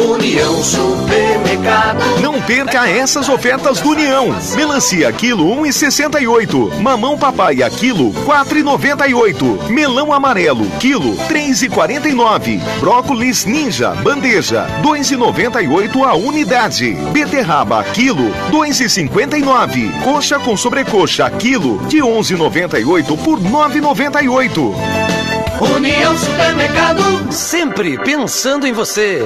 União Supermercado. Não perca essas ofertas do União. Melancia quilo 1,68. Mamão papai quilo 4,98. Melão amarelo quilo 3,49. Brócolis ninja bandeja 2,98 a unidade. Beterraba quilo 2,59. Coxa com sobrecoxa quilo de 11,98 por 9,98. União Supermercado. Sempre pensando em você.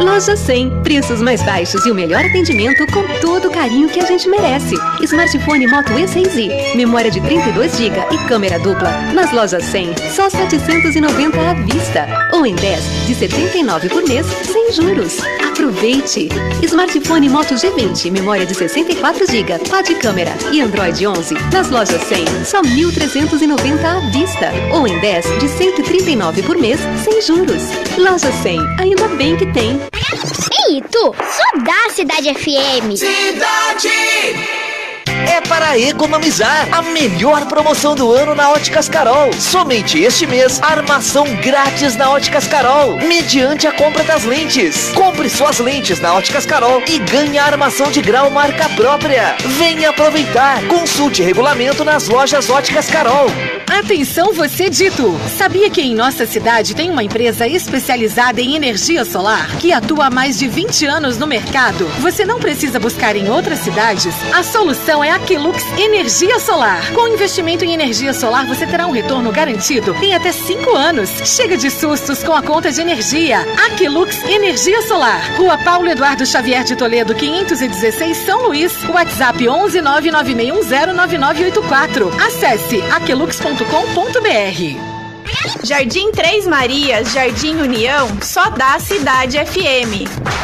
Loja 100. Preços mais baixos e o melhor atendimento com todo o carinho que a gente merece. Smartphone Moto E6i, memória de 32 GB e câmera dupla. Nas lojas 100, só 790 à vista. Ou em 10, de 79 por mês, sem juros. Aproveite! Smartphone Moto G20, memória de 64 GB, quad câmera e Android 11. Nas lojas 100, só 1.390 à vista. Ou em 10, de 139 por mês, sem juros. Loja 100, ainda bem que tem. Ei, tu, só dá Cidade FM. Cidade! É para economizar. A melhor promoção do ano na Óticas Carol. Somente este mês, armação grátis na Óticas Carol, mediante a compra das lentes. Compre suas lentes na Óticas Carol e ganhe a armação de grau marca própria. Venha aproveitar. Consulte regulamento nas lojas Óticas Carol. Atenção você dito! Sabia que em nossa cidade tem uma empresa especializada em energia solar que atua há mais de 20 anos no mercado? Você não precisa buscar em outras cidades? A solução é Aquilux Energia Solar. Com investimento em energia solar, você terá um retorno garantido em até 5 anos. Chega de sustos com a conta de energia. Aquilux Energia Solar. Rua Paulo Eduardo Xavier de Toledo, 516, São Luís. WhatsApp 11 996109984. Acesse aquilux.com.br. Jardim Três Marias, Jardim União, só dá Cidade FM.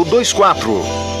40222024.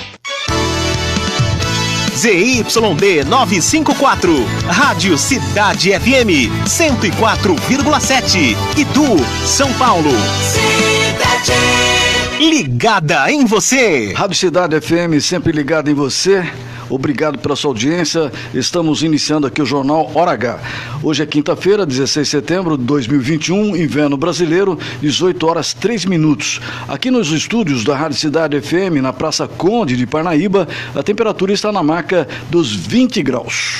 ZYD 954, Rádio Cidade FM 104,7, Itu, São Paulo. Cidade. Ligada em você. Rádio Cidade FM sempre ligada em você. Obrigado pela sua audiência. Estamos iniciando aqui o Jornal Hora H. Hoje é quinta-feira, 16 de setembro de 2021, inverno brasileiro, 18 horas 3 minutos. Aqui nos estúdios da Rádio Cidade FM, na Praça Conde de Parnaíba, a temperatura está na marca dos 20 graus.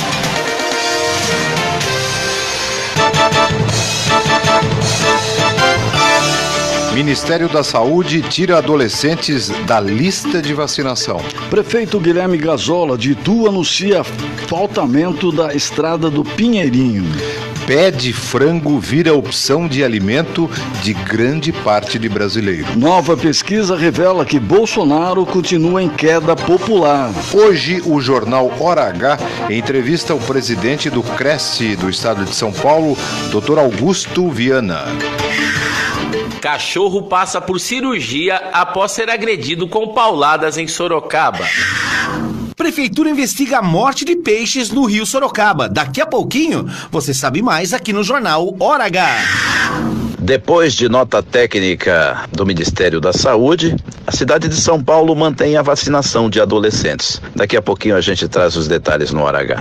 Ministério da Saúde tira adolescentes da lista de vacinação. Prefeito Guilherme Gazola de Itu anuncia faltamento da estrada do Pinheirinho. Pé de frango vira opção de alimento de grande parte de brasileiro. Nova pesquisa revela que Bolsonaro continua em queda popular. Hoje, o jornal Hora H entrevista o presidente do Cresce do estado de São Paulo, Dr. Augusto Viana. Cachorro passa por cirurgia após ser agredido com pauladas em Sorocaba. Prefeitura investiga a morte de peixes no rio Sorocaba. Daqui a pouquinho, você sabe mais aqui no jornal Hora H. Depois de nota técnica do Ministério da Saúde, a cidade de São Paulo mantém a vacinação de adolescentes. Daqui a pouquinho a gente traz os detalhes no Hora H.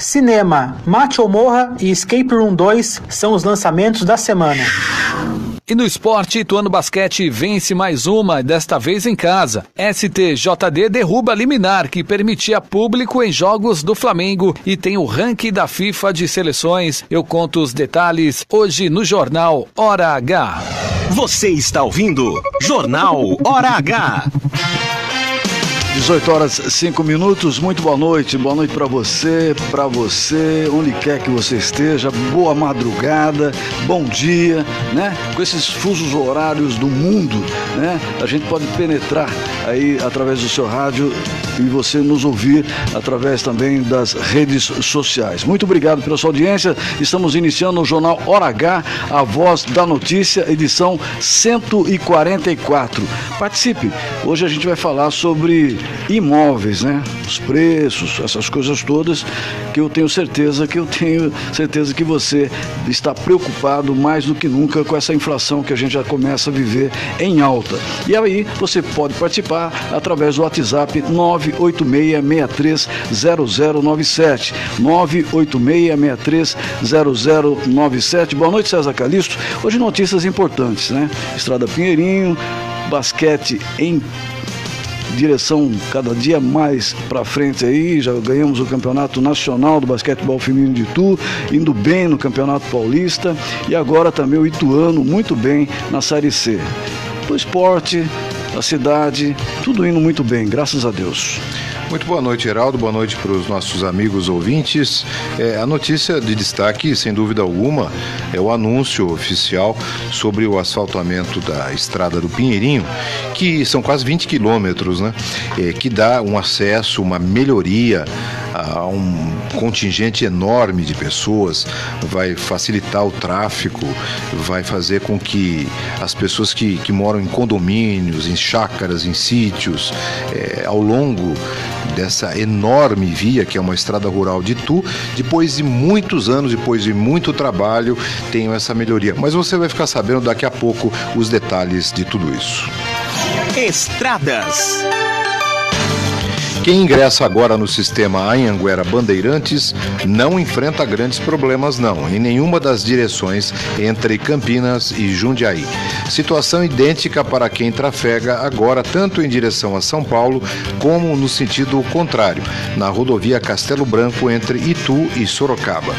Cinema, Mate ou Morra e Escape Room 2 são os lançamentos da semana. E no esporte, Ituano Basquete vence mais uma, desta vez em casa. STJD derruba liminar que permitia público em jogos do Flamengo e tem o ranking da FIFA de seleções. Eu conto os detalhes hoje no Jornal Hora H. Você está ouvindo Jornal Hora H. 18 horas 5 minutos, muito boa noite, boa noite para você, para você, onde quer que você esteja, boa madrugada, bom dia, né? Com esses fusos horários do mundo, né? A gente pode penetrar aí através do seu rádio e você nos ouvir através também das redes sociais. Muito obrigado pela sua audiência. Estamos iniciando o jornal Hora H, a voz da notícia, edição 144. Participe. Hoje a gente vai falar sobre imóveis, né? Os preços, essas coisas todas que eu tenho certeza que eu tenho certeza que você está preocupado mais do que nunca com essa inflação que a gente já começa a viver em alta. E aí você pode participar através do WhatsApp 986630097. 986630097. Boa noite, César Calixto. Hoje notícias importantes, né? Estrada Pinheirinho, basquete em direção cada dia mais para frente aí, já ganhamos o campeonato nacional do basquetebol feminino de Itu, indo bem no campeonato paulista e agora também o Ituano muito bem na Série C. O esporte, a cidade, tudo indo muito bem, graças a Deus. Muito boa noite, Geraldo. Boa noite para os nossos amigos ouvintes. É, a notícia de destaque, sem dúvida alguma, é o anúncio oficial sobre o asfaltamento da estrada do Pinheirinho, que são quase 20 quilômetros, né? É, que dá um acesso, uma melhoria a um contingente enorme de pessoas, vai facilitar o tráfego, vai fazer com que as pessoas que, que moram em condomínios, em chácaras, em sítios, é, ao longo dessa enorme via que é uma estrada rural de Itu, depois de muitos anos, depois de muito trabalho, tenham essa melhoria. Mas você vai ficar sabendo daqui a pouco os detalhes de tudo isso. Estradas. Quem ingressa agora no sistema Anhanguera Bandeirantes não enfrenta grandes problemas não, em nenhuma das direções entre Campinas e Jundiaí. Situação idêntica para quem trafega agora tanto em direção a São Paulo como no sentido contrário, na rodovia Castelo Branco entre Itu e Sorocaba.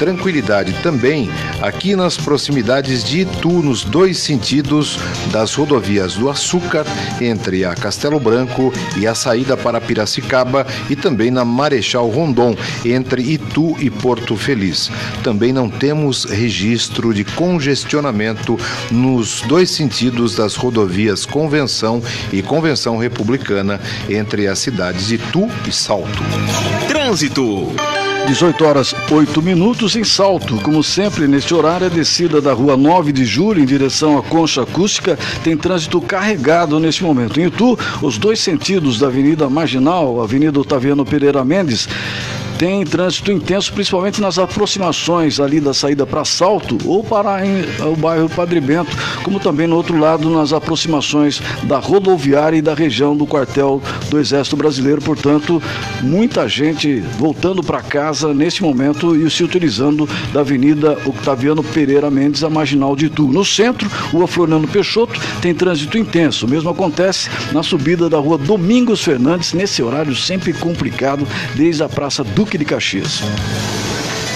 Tranquilidade também aqui nas proximidades de Itu, nos dois sentidos das rodovias do Açúcar, entre a Castelo Branco e a saída para Piracicaba, e também na Marechal Rondon, entre Itu e Porto Feliz. Também não temos registro de congestionamento nos dois sentidos das rodovias Convenção e Convenção Republicana, entre as cidades de Itu e Salto. Trânsito. 18 horas 8 minutos em Salto. Como sempre, neste horário, a descida da rua 9 de julho em direção à Concha Acústica tem trânsito carregado neste momento. Em Itu, os dois sentidos da Avenida Marginal, Avenida Otaviano Pereira Mendes, tem trânsito intenso, principalmente nas aproximações ali da saída para Salto ou para em, o bairro Padre Bento, como também no outro lado nas aproximações da rodoviária e da região do quartel do Exército Brasileiro. Portanto, muita gente voltando para casa neste momento e se utilizando da Avenida Octaviano Pereira Mendes, a marginal de Itu. No centro, Rua Floriano Peixoto tem trânsito intenso. O mesmo acontece na subida da Rua Domingos Fernandes, nesse horário sempre complicado, desde a Praça Duque de Caxias.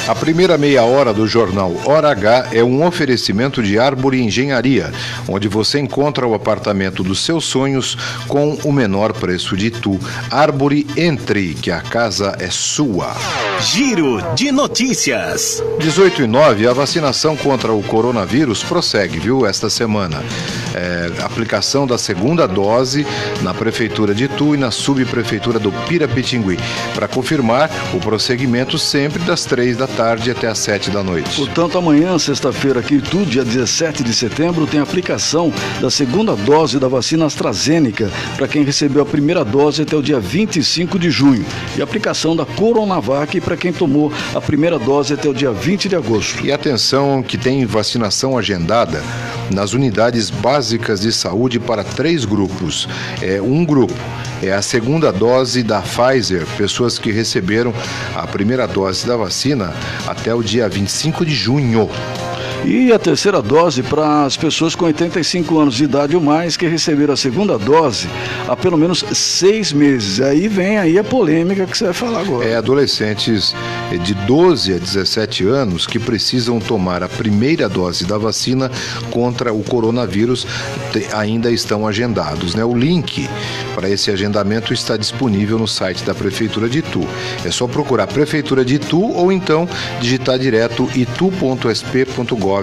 A primeira meia hora do jornal Hora H é um oferecimento de Árvore Engenharia, onde você encontra o apartamento dos seus sonhos com o menor preço de tu. Árvore Entre, que a casa é sua. Giro de notícias. 18 e 9, a vacinação contra o coronavírus prossegue, viu, esta semana. É, aplicação da segunda dose na Prefeitura de Tu e na Subprefeitura do Pirapitingui. Para confirmar o prosseguimento sempre das três da tarde até às sete da noite. Portanto, amanhã, sexta-feira, aqui em Tu, dia 17 de setembro, tem aplicação da segunda dose da vacina AstraZeneca para quem recebeu a primeira dose até o dia 25 de junho. E aplicação da Coronavac para quem tomou a primeira dose até o dia 20 de agosto. E atenção que tem vacinação agendada nas unidades básicas de saúde para três grupos. É um grupo é a segunda dose da Pfizer, pessoas que receberam a primeira dose da vacina até o dia 25 de junho. E a terceira dose para as pessoas com 85 anos de idade ou mais que receberam a segunda dose há pelo menos seis meses. Aí vem aí a polêmica que você vai falar agora. É adolescentes de 12 a 17 anos que precisam tomar a primeira dose da vacina contra o coronavírus ainda estão agendados. Né? O link para esse agendamento está disponível no site da Prefeitura de Itu. É só procurar Prefeitura de Itu ou então digitar direto itu.sp.gov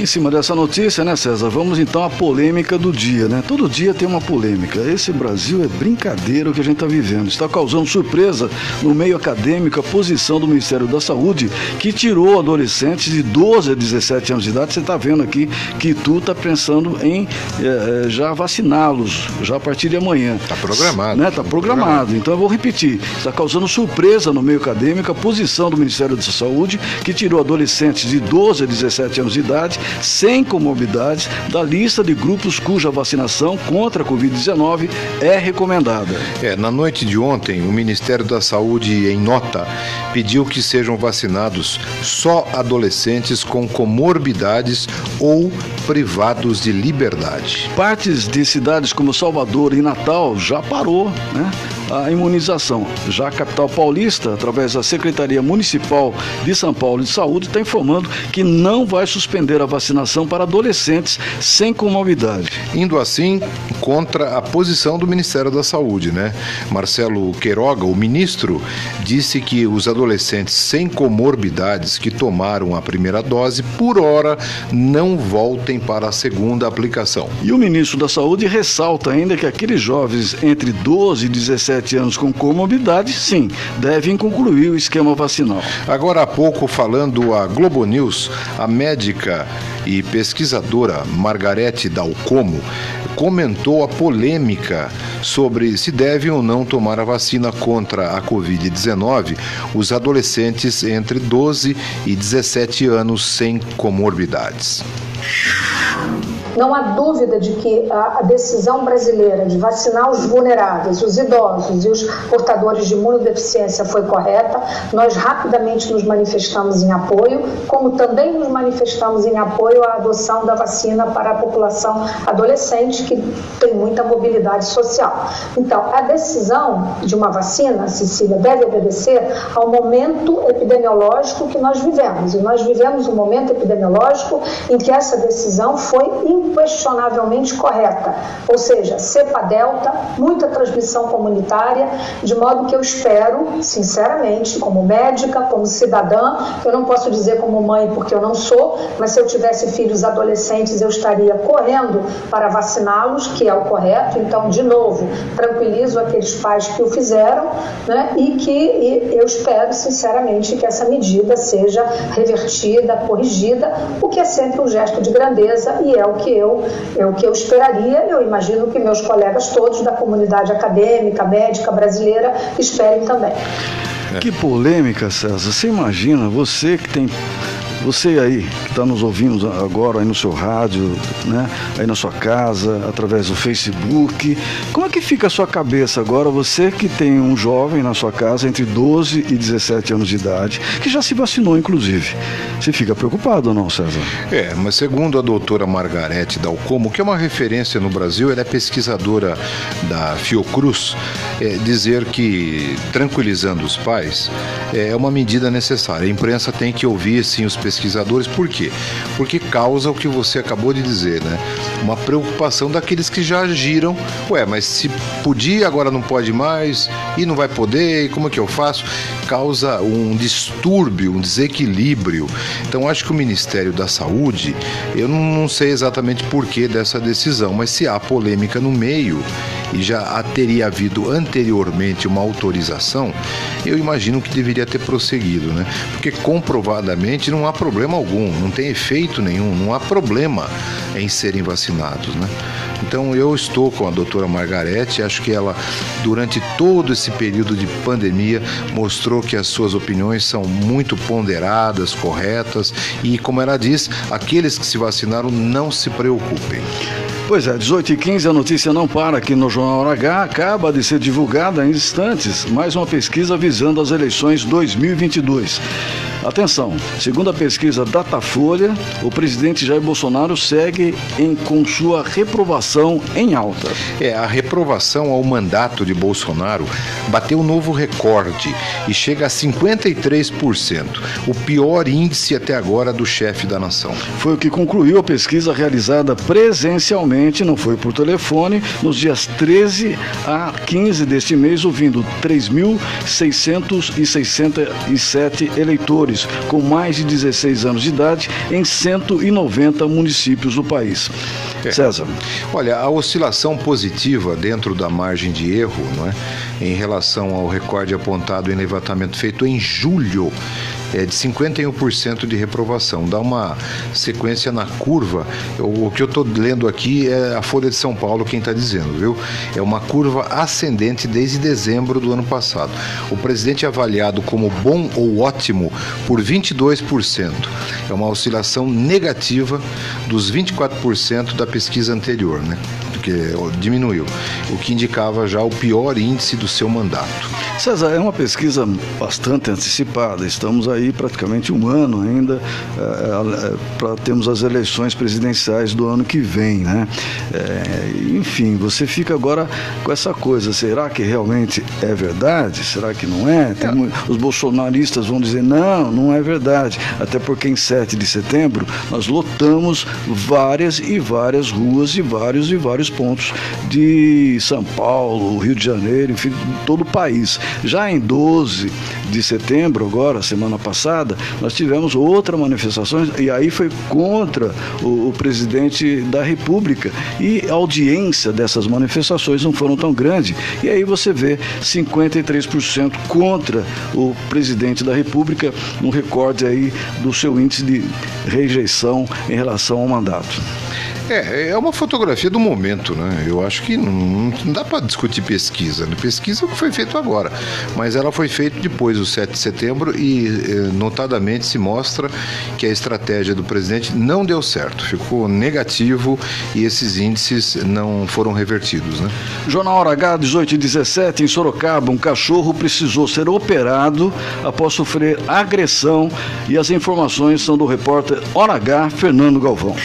em cima dessa notícia, né, César? Vamos então à polêmica do dia, né? Todo dia tem uma polêmica. Esse Brasil é brincadeira o que a gente está vivendo. Está causando surpresa no meio acadêmico a posição do Ministério da Saúde que tirou adolescentes de 12 a 17 anos de idade. Você está vendo aqui que tu está pensando em é, já vaciná-los já a partir de amanhã. Está programado. Né? Tá programado. Então eu vou repetir. Está causando surpresa no meio acadêmico a posição do Ministério da Saúde que tirou adolescentes de 12 a 17 17 anos de idade, sem comorbidades, da lista de grupos cuja vacinação contra a Covid-19 é recomendada. É, na noite de ontem, o Ministério da Saúde, em nota, pediu que sejam vacinados só adolescentes com comorbidades ou privados de liberdade. Partes de cidades como Salvador e Natal já parou, né? A imunização. Já a capital paulista, através da Secretaria Municipal de São Paulo de Saúde, está informando que não vai suspender a vacinação para adolescentes sem comorbidade. Indo assim contra a posição do Ministério da Saúde, né? Marcelo Queiroga, o ministro, disse que os adolescentes sem comorbidades que tomaram a primeira dose, por hora, não voltem para a segunda aplicação. E o ministro da Saúde ressalta ainda que aqueles jovens entre 12 e 17 17 anos com comorbidade, sim, devem concluir o esquema vacinal. Agora há pouco, falando a Globo News, a médica e pesquisadora Margarete Dalcomo comentou a polêmica sobre se devem ou não tomar a vacina contra a Covid-19 os adolescentes entre 12 e 17 anos sem comorbidades. Não há dúvida de que a decisão brasileira de vacinar os vulneráveis, os idosos e os portadores de imunodeficiência foi correta. Nós rapidamente nos manifestamos em apoio, como também nos manifestamos em apoio à adoção da vacina para a população adolescente, que tem muita mobilidade social. Então, a decisão de uma vacina, Cecília, deve obedecer ao momento epidemiológico que nós vivemos. E nós vivemos um momento epidemiológico em que essa decisão foi inquestionavelmente correta, ou seja, cepa delta, muita transmissão comunitária, de modo que eu espero, sinceramente, como médica, como cidadã, eu não posso dizer como mãe porque eu não sou, mas se eu tivesse filhos adolescentes, eu estaria correndo para vaciná-los, que é o correto. Então, de novo, tranquilizo aqueles pais que o fizeram, né? E que e eu espero, sinceramente, que essa medida seja revertida, corrigida, o que é sempre um gesto de grandeza e é o que eu, é o que eu esperaria. Eu imagino que meus colegas todos da comunidade acadêmica, médica brasileira esperem também. Que polêmica, César. Você imagina, você que tem Você aí que está nos ouvindo agora aí no seu rádio, né? Aí na sua casa, através do Facebook, como é que fica a sua cabeça agora? Você que tem um jovem na sua casa entre 12 e 17 anos de idade, que já se vacinou, inclusive. Você fica preocupado ou não, César? É, mas segundo a doutora Margarete Dalcomo, que é uma referência no Brasil, ela é pesquisadora da Fiocruz, é, dizer que tranquilizando os pais é uma medida necessária. A imprensa tem que ouvir sim os pesquisadores, por quê? Porque causa o que você acabou de dizer, né? Uma preocupação daqueles que já agiram. Ué, mas se podia, agora não pode mais, e não vai poder, e como é que eu faço? Causa um distúrbio, um desequilíbrio. Então acho que o Ministério da Saúde, eu não sei exatamente porquê dessa decisão, mas se há polêmica no meio e já teria havido anteriormente uma autorização, eu imagino que deveria ter prosseguido, né? Porque comprovadamente não há problema algum, não tem efeito nenhum, não há problema em serem vacinados, né? Então eu estou com a doutora Margarete, acho que ela, durante todo esse período de pandemia, mostrou que as suas opiniões são muito ponderadas, corretas e, como ela diz, aqueles que se vacinaram não se preocupem. Pois é, 18 e 15 a notícia não para aqui no Jornal H. Acaba de ser divulgada em instantes mais uma pesquisa visando as eleições 2022. Atenção, segundo a pesquisa Datafolha, o presidente Jair Bolsonaro segue em, com sua reprovação em alta. É, a reprovação ao mandato de Bolsonaro bateu um novo recorde e chega a 53%, o pior índice até agora do chefe da nação. Foi o que concluiu a pesquisa realizada presencialmente, não foi por telefone, nos dias 13 a 15 deste mês, ouvindo 3.667 eleitores com mais de 16 anos de idade em 190 municípios do país. É. César. Olha, a oscilação positiva dentro da margem de erro, não é? em relação ao recorde apontado em levantamento feito em julho, é de 51% de reprovação. Dá uma sequência na curva. O, que eu estou lendo aqui é a Folha de São Paulo quem está dizendo, viu? É uma curva ascendente desde dezembro do ano passado. O presidente é avaliado como bom ou ótimo por 22%. É uma oscilação negativa dos 24% da pesquisa anterior, né? Que diminuiu, o que indicava já o pior índice do seu mandato. César, é uma pesquisa bastante antecipada. Estamos aí praticamente um ano ainda é, é, para termos as eleições presidenciais do ano que vem, né? É, enfim, você fica agora com essa coisa. Será que realmente é verdade? Será que não é? Tem, os bolsonaristas vão dizer não, não é verdade. Até porque em 7 de setembro nós lotamos várias e várias ruas e vários e vários pontos de São Paulo, Rio de Janeiro, enfim, todo o país. Já em 12 de setembro, agora, semana passada, nós tivemos outra manifestação e aí foi contra o, o presidente da República. E a audiência dessas manifestações não foram tão grande. E aí você vê 53% contra o presidente da República, um recorde aí do seu índice de rejeição em relação ao mandato. É, é uma fotografia do momento, né? Eu acho que não, não dá para discutir pesquisa. Né? Pesquisa que foi feito agora, mas ela foi feita depois do 7 de setembro e, eh, notadamente, se mostra que a estratégia do presidente não deu certo, ficou negativo e esses índices não foram revertidos, né? Jornal H, 18 e 17, em Sorocaba, um cachorro precisou ser operado após sofrer agressão e as informações são do repórter Hora H, Fernando Galvão.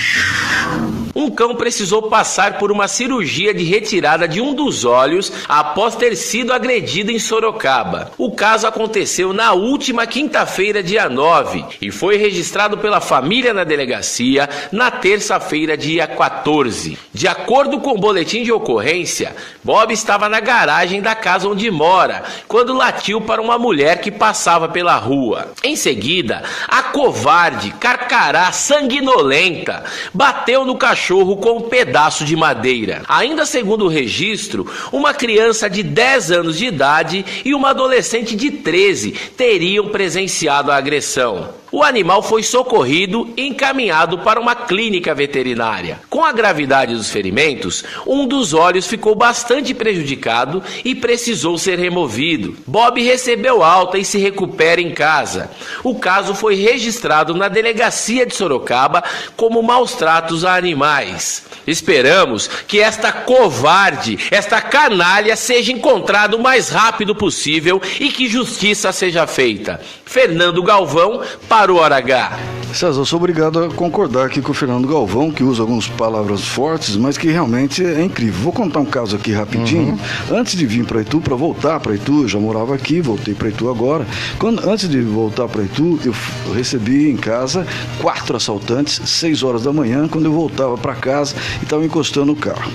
Um cão precisou passar por uma cirurgia de retirada de um dos olhos após ter sido agredido em Sorocaba. O caso aconteceu na última quinta-feira, dia 9, e foi registrado pela família na delegacia na terça-feira, dia 14. De acordo com o boletim de ocorrência, Bob estava na garagem da casa onde mora quando latiu para uma mulher que passava pela rua. Em seguida, a covarde, carcará sanguinolenta bateu no cachorro cachorro com um pedaço de madeira. Ainda segundo o registro, uma criança de 10 anos de idade e uma adolescente de 13 teriam presenciado a agressão. O animal foi socorrido e encaminhado para uma clínica veterinária. Com a gravidade dos ferimentos, um dos olhos ficou bastante prejudicado e precisou ser removido. Bob recebeu alta e se recupera em casa. O caso foi registrado na delegacia de Sorocaba como maus tratos a animais. Esperamos que esta covarde, esta canalha seja encontrada o mais rápido possível e que justiça seja feita. Fernando Galvão para o Hora H. César, eu sou obrigado a concordar aqui com o Fernando Galvão, que usa algumas palavras fortes, mas que realmente é incrível. Vou contar um caso aqui rapidinho. Uhum. Antes de vir para Itu, para voltar para Itu, eu já morava aqui, voltei para Itu agora. Quando, antes de voltar para Itu, eu recebi em casa quatro assaltantes, seis horas da manhã, quando eu voltava para casa e estava encostando o carro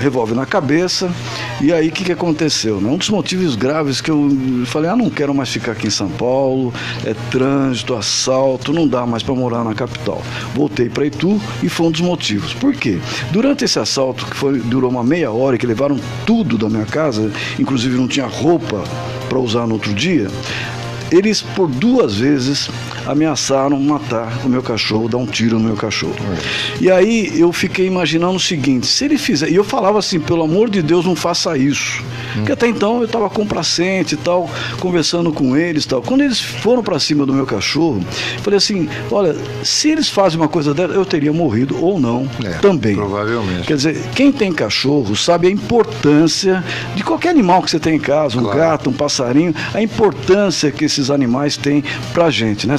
revólver na cabeça. E aí o que, que aconteceu? Né? Um dos motivos graves que eu falei, ah, não quero mais ficar aqui em São Paulo, é trânsito, assalto, não dá mais para morar na capital. Voltei para Itu e foi um dos motivos. Por quê? Durante esse assalto, que foi, durou uma meia hora e que levaram tudo da minha casa, inclusive não tinha roupa para usar no outro dia, eles por duas vezes ameaçaram matar o meu cachorro, dar um tiro no meu cachorro. E aí eu fiquei imaginando o seguinte: se ele fizer. E eu falava assim, pelo amor de Deus, não faça isso. Porque até então eu estava complacente e tal, conversando com eles e tal. Quando eles foram para cima do meu cachorro, eu falei assim: olha, se eles fazem uma coisa dessa, eu teria morrido ou não é, também. Provavelmente. Quer dizer, quem tem cachorro sabe a importância de qualquer animal que você tem em casa, um claro. gato, um passarinho, a importância que esses animais têm pra gente, né,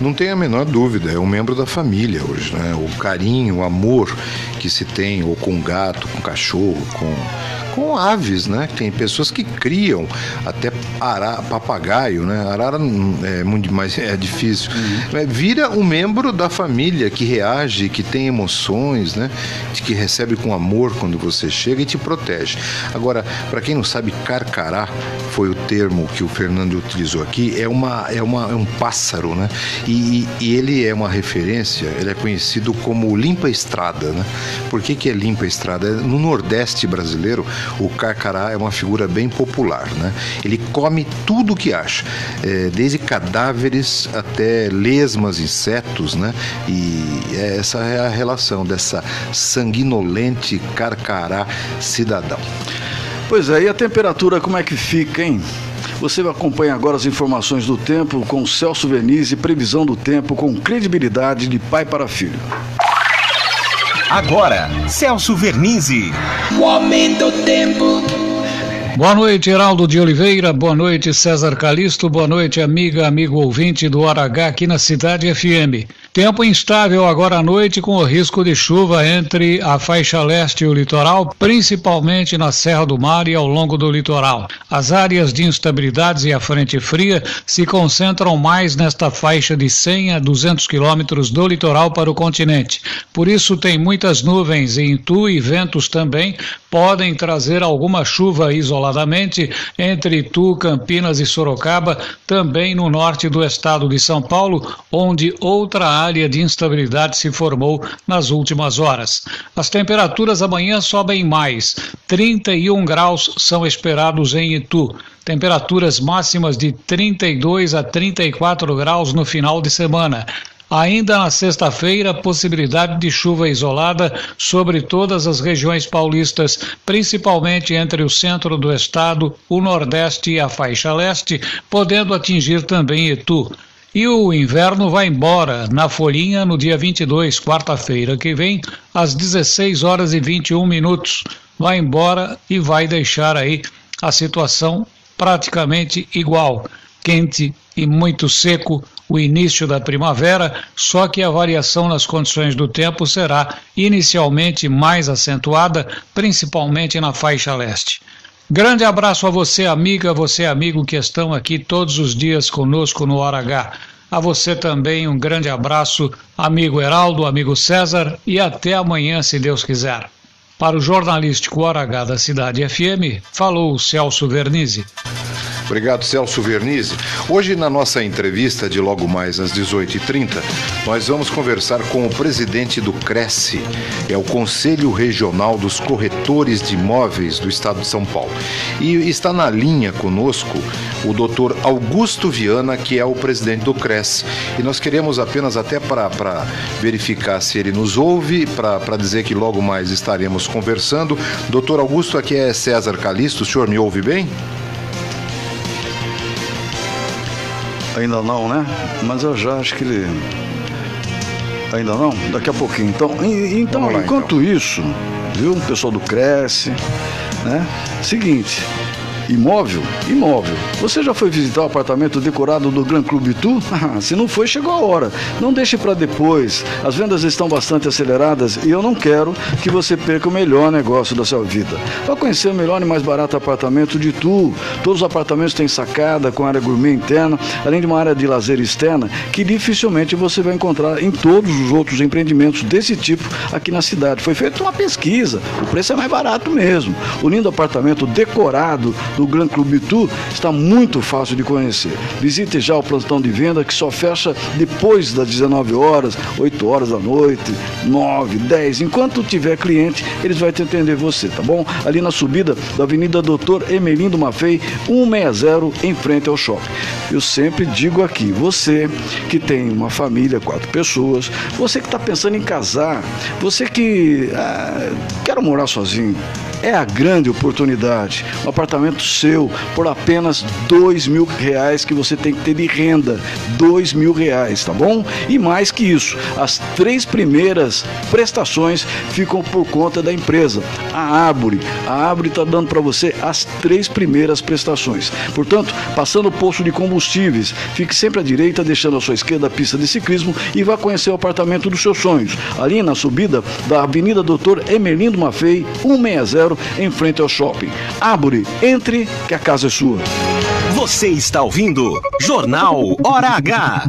Não tem a menor dúvida, é um membro da família hoje, né? O carinho, o amor que se tem, ou com gato, com cachorro, com com aves, né? Tem pessoas que criam até ará, papagaio, né? Arara é muito mais é difícil. Uhum. É, vira um membro da família que reage, que tem emoções, né? Que recebe com amor quando você chega e te protege. Agora, para quem não sabe, carcará foi o termo que o Fernando utilizou aqui. É uma é uma é um pássaro, né? E, e ele é uma referência. Ele é conhecido como limpa estrada, né? Por que que é limpa estrada? No Nordeste brasileiro o carcará é uma figura bem popular, né? Ele come tudo o que acha, é, desde cadáveres até lesmas, insetos, né? E essa é a relação dessa sanguinolente carcará cidadão. Pois é, e a temperatura como é que fica, hein? Você acompanha agora as informações do tempo com Celso Venize, previsão do tempo com credibilidade de pai para filho. Agora, Celso Vernizzi. O aumento do tempo. Boa noite, Heraldo de Oliveira. Boa noite, César Calisto. Boa noite, amiga, amigo ouvinte do Hora H aqui na Cidade FM. Tempo instável agora à noite, com o risco de chuva entre a faixa leste e o litoral, principalmente na Serra do Mar e ao longo do litoral. As áreas de instabilidades e a frente fria se concentram mais nesta faixa de 100 a 200 quilômetros do litoral para o continente. Por isso, tem muitas nuvens em Itu e ventos também podem trazer alguma chuva isoladamente entre Itu, Campinas e Sorocaba, também no norte do estado de São Paulo, onde outra área área de instabilidade se formou nas últimas horas. As temperaturas amanhã sobem mais. 31 graus são esperados em Itu. Temperaturas máximas de 32 a 34 graus no final de semana. Ainda na sexta-feira, possibilidade de chuva isolada sobre todas as regiões paulistas, principalmente entre o centro do estado, o nordeste e a faixa leste, podendo atingir também Itu. E o inverno vai embora na Folhinha no dia 22, quarta-feira que vem, às 16 horas e 21 minutos. Vai embora e vai deixar aí a situação praticamente igual. Quente e muito seco o início da primavera, só que a variação nas condições do tempo será inicialmente mais acentuada, principalmente na faixa leste. Grande abraço a você, amiga, você, amigo, que estão aqui todos os dias conosco no Hora H. A você também um grande abraço, amigo Heraldo, amigo César, e até amanhã, se Deus quiser. Para o jornalístico Hora H da Cidade FM, falou Celso Vernizzi. Obrigado, Celso Vernizzi. Hoje, na nossa entrevista de logo mais às 18h30, nós vamos conversar com o presidente do Cresce, é o Conselho Regional dos Corretores de Imóveis do Estado de São Paulo. E está na linha conosco o doutor Augusto Viana, que é o presidente do Cresce. E nós queremos apenas, até para verificar se ele nos ouve, para dizer que logo mais estaremos conversando. Doutor Augusto, aqui é César Calisto, o senhor me ouve bem? Ainda não, né? Mas eu já acho que ele. Ainda não? Daqui a pouquinho. Então, então lá, enquanto então. isso, viu? O pessoal do Cresce, né? Seguinte, Imóvel? Imóvel. Você já foi visitar o apartamento decorado do Gran Clube Tu? Se não foi, chegou a hora. Não deixe para depois. As vendas estão bastante aceleradas e eu não quero que você perca o melhor negócio da sua vida. Vá conhecer o melhor e mais barato apartamento de Tu. Todos os apartamentos têm sacada com área gourmet interna, além de uma área de lazer externa que dificilmente você vai encontrar em todos os outros empreendimentos desse tipo aqui na cidade. Foi feita uma pesquisa. O preço é mais barato mesmo. O lindo apartamento decorado do Gran Clube Tu está muito fácil de conhecer. Visite já o plantão de venda que só fecha depois das 19 horas, 8 horas da noite, 9, 10. Enquanto tiver cliente, eles vão te atender você, tá bom? Ali na subida da Avenida Doutor Emelindo Mafei, 160, em frente ao shopping. Eu sempre digo aqui, você que tem uma família, quatro pessoas, você que está pensando em casar, você que ah, quer morar sozinho, é a grande oportunidade. Um apartamento seu por apenas dois mil reais que você tem que ter de renda. Dois mil reais, tá bom? E mais que isso, as três primeiras prestações ficam por conta da empresa. A Árvore, a Árvore está dando para você as três primeiras prestações. Portanto, passando o posto de combustíveis, fique sempre à direita, deixando à sua esquerda a pista de ciclismo e vá conhecer o apartamento dos seus sonhos. Ali na subida da Avenida Doutor Emelindo Mafei, 160 em frente ao shopping. Árvore, entre que a casa é sua. Você está ouvindo Jornal Hora H.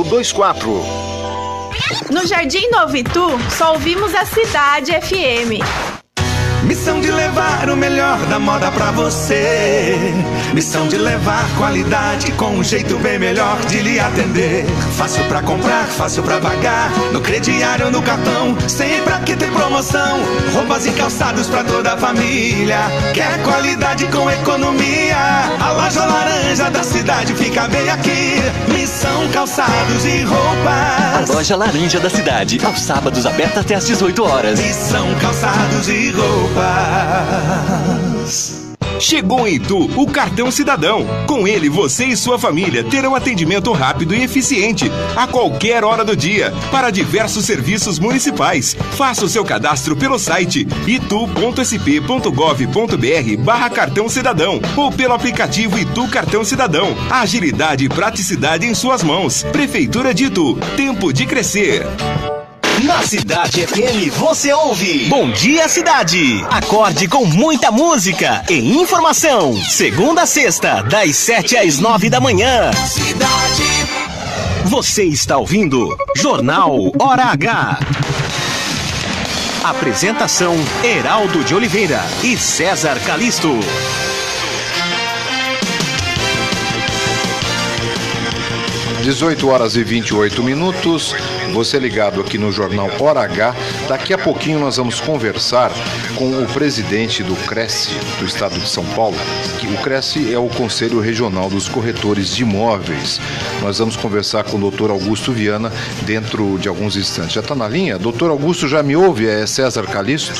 24. No Jardim Novo Itu, só ouvimos a Cidade FM. Missão de levar o melhor da moda pra você. Missão de levar qualidade com um jeito bem melhor de lhe atender. Fácil pra comprar, fácil pra pagar. No crediário, no cartão, sempre aqui tem promoção. Roupas e calçados pra toda a família. Quer qualidade com economia? A loja laranja da cidade fica bem aqui. Missão calçados e roupas. Loja laranja da cidade, aos sábados aberta até às 18 horas. Missão calçados e roupas. Chegou em Itu o cartão cidadão. Com ele, você e sua família terão atendimento rápido e eficiente a qualquer hora do dia para diversos serviços municipais. Faça o seu cadastro pelo site itu.sp.gov.br barra cartão cidadão ou pelo aplicativo Itu Cartão Cidadão. Agilidade e praticidade em suas mãos. Prefeitura de Itu. Tempo de crescer. Na Cidade FM você ouve Bom Dia Cidade. Acorde com muita música e informação. Segunda a sexta, das sete às nove da manhã. Cidade. Você está ouvindo Jornal Hora H. Apresentação Heraldo de Oliveira e César Calisto. 18 horas e 28 minutos. Você ligado aqui no Jornal Hora H. Daqui a pouquinho nós vamos conversar com o presidente do Cresce do estado de São Paulo. O Cresce é o Conselho Regional dos Corretores de Imóveis. Nós vamos conversar com o doutor Augusto Viana dentro de alguns instantes. Já está na linha? Doutor Augusto já me ouve? É César Calixto?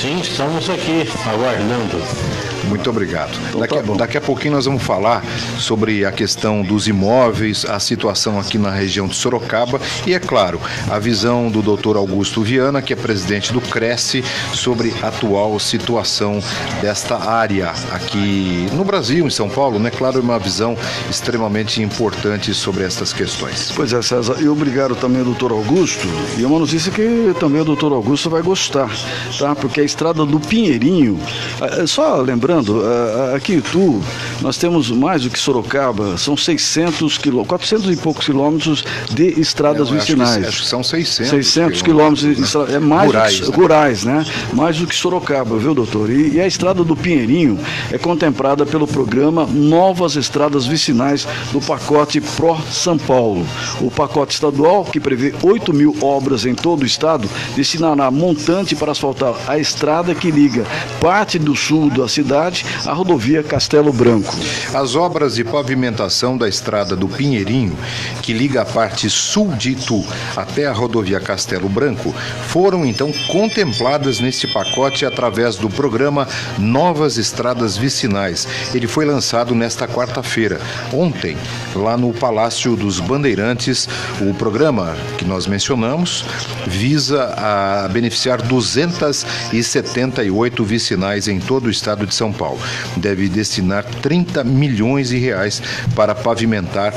Sim, estamos aqui aguardando. Muito obrigado. Daqui, a- daqui a pouquinho nós vamos falar sobre a questão dos imóveis, a situação aqui na região de Sorocaba e, é claro, a visão do doutor Augusto Viana, que é presidente do Cresce, sobre a atual situação desta área aqui no Brasil, em São Paulo, né? Claro, é uma visão extremamente importante sobre essas questões. Pois é, César, e obrigado também ao doutor Augusto. E é uma notícia que também o doutor Augusto vai gostar, tá? Porque a estrada do Pinheirinho, eh, só lembrando, eh, aqui em Itu, nós temos mais do que Sorocaba, são 600 quilômetros, 400 e poucos quilômetros de estradas Eu acho que- vicinais. acho que são 600 600 quilômetros, de quilômetros, estra- é mais Rurais, que, né? rurais, né? Mais do que Sorocaba, viu, doutor? E, e a estrada do Pinheirinho é contemplada pelo programa Novas Estradas Vicinais do pacote Pro São Paulo. O pacote estadual, que prevê 8 mil obras em todo o estado, destinará montante para asfaltar a estrada que liga parte do sul da cidade à rodovia Castelo Branco. As obras de pavimentação da estrada do Pinheirinho, que liga a parte sul de Itu até a rodovia Castelo Branco, foram então contempladas neste pacote através do programa Novas Estradas Vicinais. Ele foi lançado nesta quarta-feira. Ontem, lá no Palácio dos Bandeirantes, o programa que nós mencionamos visa a beneficiar 278 vicinais em todo o estado de São Paulo. Deve destinar 30 milhões de reais para pavimentar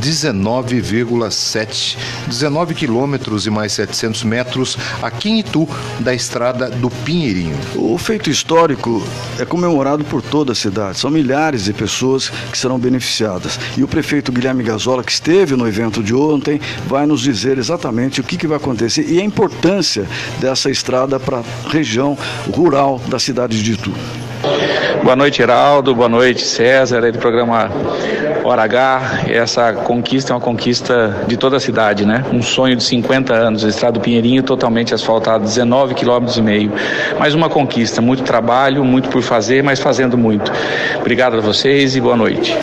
19,7 19 quilômetros e mais 700 metros aqui em Itu da estrada do Pinheirinho. O feito histórico é comemorado por toda a cidade. São milhares de pessoas que serão beneficiadas. E o prefeito Guilherme Gazola, que esteve no evento de ontem, vai nos dizer exatamente o que, que vai acontecer e a importância dessa estrada para a região rural da cidade de Itu. Boa noite, Heraldo. Boa noite, César, aí do programa Hora H. Essa conquista é uma conquista de toda a cidade, né? Um sonho de 50 anos. A estrada do Pinheirinho totalmente asfaltada, 19 quilômetros e meio. Mais uma conquista, muito trabalho, muito por fazer, mas fazendo muito. Obrigado a vocês e boa noite.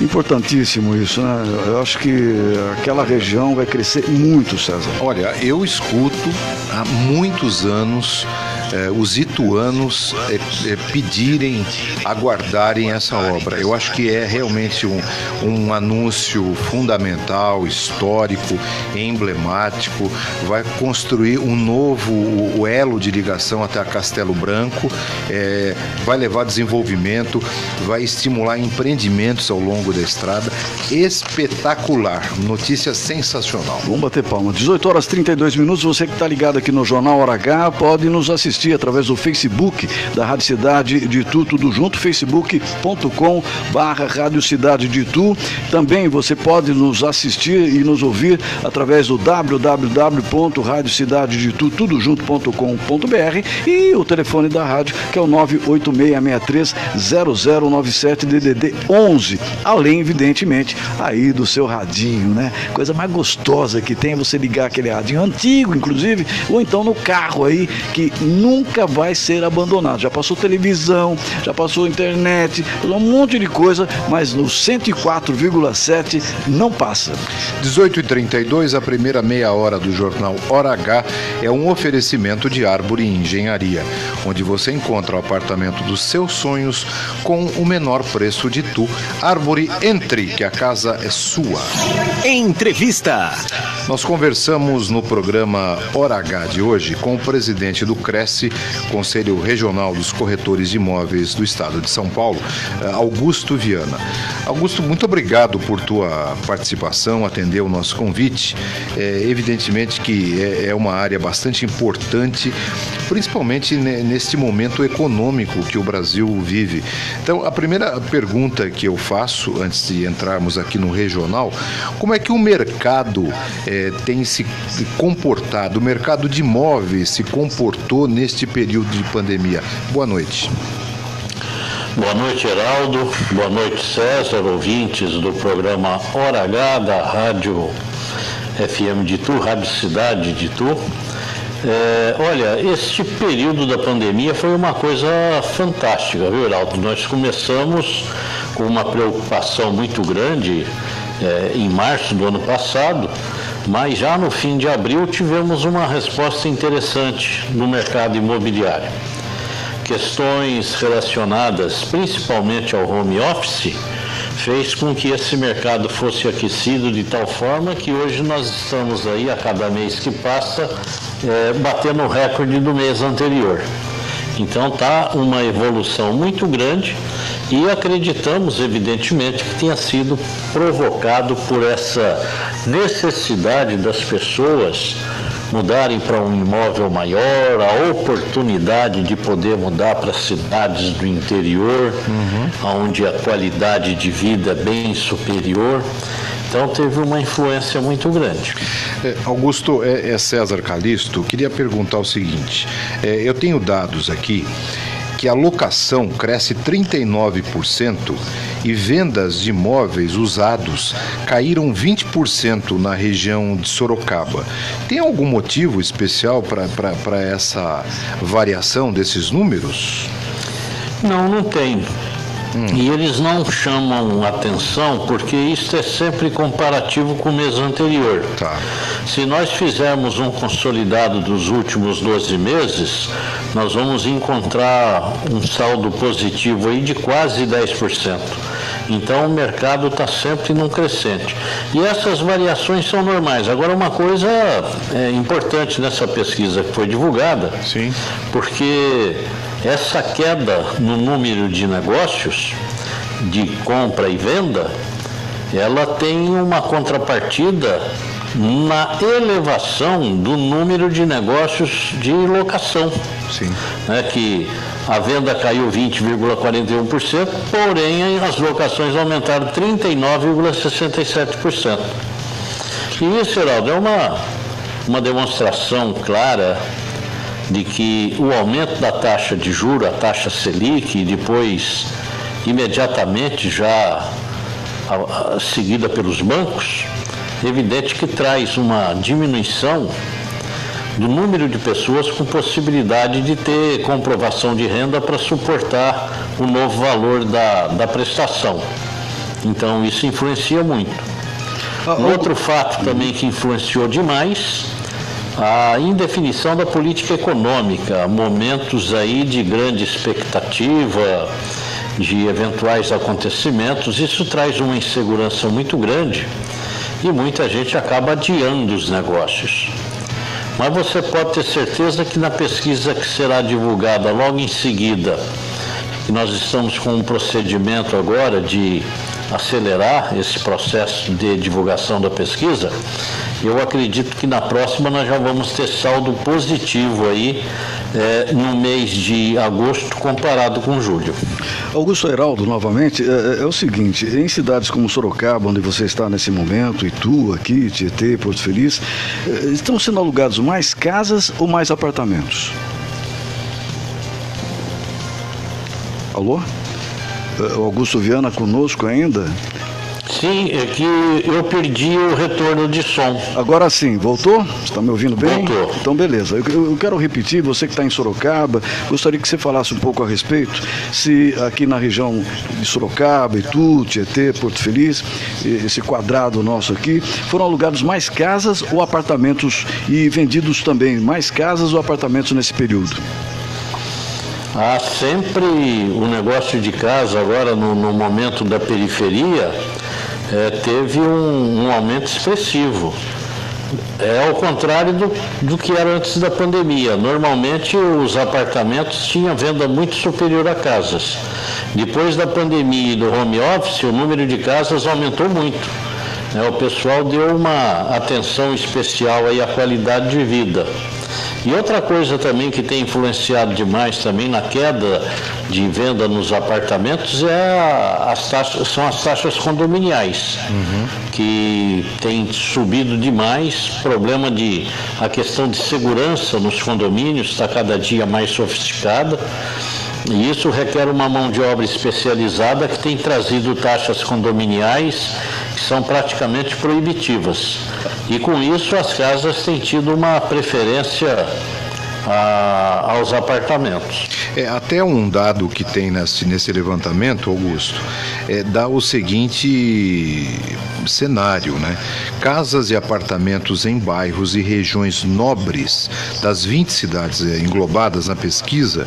Importantíssimo isso, né? Eu acho que aquela região vai crescer muito, César. Olha, eu escuto há muitos anos eh, os ituanos eh, eh, pedirem, aguardarem essa obra. Eu acho que é realmente um, um anúncio fundamental, histórico, emblemático. Vai construir um novo o- elo de ligação até a Castelo Branco, vai levar desenvolvimento, vai estimular empreendimentos ao longo da estrada. Espetacular, notícia sensacional. Vamos bater palma. 18 horas 32 minutos. Você que está ligado aqui no Jornal Hora H pode nos assistir através do Facebook da Rádio Cidade de Itu, tudo junto, facebook.com barra Rádio Cidade de Itu. Também você pode nos assistir e nos ouvir através do www.radiocidadeditu, tudo junto.com.br e o telefone da rádio que é o 986630097 DDD 11. Além, evidentemente, aí do seu radinho, né? Coisa mais gostosa que tem é você ligar aquele radinho antigo, inclusive, ou então no carro aí que nunca vai ser abandonado. Já passou televisão, já passou internet, um monte de coisa, mas no 104,7 não passa. 18 e 32 a primeira meia hora do jornal Hora H é um oferecimento de Árvore Engenharia, onde você encontra o apartamento dos seus sonhos com o menor preço de tu. Árvore Entre, que a casa é sua. Entrevista. Nós conversamos no programa Hora H de hoje com o presidente do Cresce, Conselho Regional dos Corretores de Imóveis do Estado de São Paulo, eh, Augusto Viana. Augusto, muito obrigado por tua participação, atender o nosso convite. É, evidentemente que é, é uma área bastante importante, principalmente neste momento econômico que o Brasil vive. Então, a primeira pergunta que eu faço, antes de entrarmos aqui no regional, como é que o mercado é, tem se comportado, o mercado de imóveis se comportou neste período de pandemia? Boa noite. Boa noite, Heraldo. Boa noite, César, ouvintes do programa Hora H da Rádio FM de Tu, Rádio Cidade de Tu. É, olha, este período da pandemia foi uma coisa fantástica, viu, Heraldo? Nós começamos com uma preocupação muito grande é, em março do ano passado, mas já no fim de abril tivemos uma resposta interessante no mercado imobiliário questões relacionadas principalmente ao home office fez com que esse mercado fosse aquecido de tal forma que hoje nós estamos aí, a cada mês que passa, é, batendo o recorde do mês anterior. Então está uma evolução muito grande e acreditamos, evidentemente, que tenha sido provocado por essa necessidade das pessoas mudarem para um imóvel maior, a oportunidade de poder mudar para cidades do interior, uhum. onde a qualidade de vida é bem superior. Então teve uma influência muito grande. É, Augusto, é, é, César Calisto, queria perguntar o seguinte: é, eu tenho dados aqui que a locação cresce 39% e vendas de imóveis usados caíram 20% na região de Sorocaba. Tem algum motivo especial para essa variação desses números? Não, não tem. Hum. E eles não chamam atenção porque isso é sempre comparativo com o mês anterior. Tá. Se nós fizermos um consolidado dos últimos 12 meses, nós vamos encontrar um saldo positivo aí de quase 10%. Então o mercado está sempre num crescente. E essas variações são normais. Agora, uma coisa é importante nessa pesquisa que foi divulgada, Sim. porque essa queda no número de negócios, de compra e venda, ela tem uma contrapartida na elevação do número de negócios de locação. Sim. Né, que a venda caiu 20,41%, porém as locações aumentaram 39,67%. E isso, Geraldo, é uma, uma demonstração clara de que o aumento da taxa de juro, a taxa Selic, e depois imediatamente já seguida pelos bancos, é evidente que traz uma diminuição do número de pessoas com possibilidade de ter comprovação de renda para suportar o novo valor da, da prestação. Então isso influencia muito. Ah, outro fato também que influenciou demais a indefinição da política econômica, momentos aí de grande expectativa, de eventuais acontecimentos, isso traz uma insegurança muito grande e muita gente acaba adiando os negócios. Mas você pode ter certeza que na pesquisa que será divulgada logo em seguida, nós estamos com um procedimento agora de acelerar esse processo de divulgação da pesquisa, eu acredito que na próxima nós já vamos ter saldo positivo aí é, no mês de agosto comparado com julho. Augusto Heraldo, novamente, é, é, o seguinte, em cidades como Sorocaba, onde você está nesse momento, Itu, aqui, Tietê, Porto Feliz, é, estão sendo alugados mais casas ou mais apartamentos? Alô? Augusto Viana conosco ainda? Sim, é que eu perdi o retorno de som. Agora sim, voltou? Você está me ouvindo bem? Voltou. Então, beleza. Eu, eu quero repetir, você que está em Sorocaba, gostaria que você falasse um pouco a respeito, se aqui na região de Sorocaba, Itu, Tietê, Porto Feliz, esse quadrado nosso aqui, foram alugados mais casas ou apartamentos e vendidos também mais casas ou apartamentos nesse período? Há sempre o negócio de casa agora no, no momento da periferia é, teve um, um, aumento expressivo. É ao contrário do, do que era antes da pandemia. Normalmente os apartamentos tinham venda muito superior a casas. Depois da pandemia e do home office, o número de casas aumentou muito. Né? O pessoal deu uma atenção especial aí à qualidade de vida. E outra coisa também que tem influenciado demais também na queda de venda nos apartamentos é as taxas, são as taxas condominiais, uhum. que tem subido demais. Problema de a questão de segurança nos condomínios está cada dia mais sofisticada. E isso requer uma mão de obra especializada que tem trazido taxas condominiais que são praticamente proibitivas. E com isso as casas têm tido uma preferência a, aos apartamentos. É, até um dado que tem nesse, nesse levantamento, Augusto, é, dá o seguinte cenário, né? Casas e apartamentos em bairros e regiões nobres das 20 cidades é, englobadas na pesquisa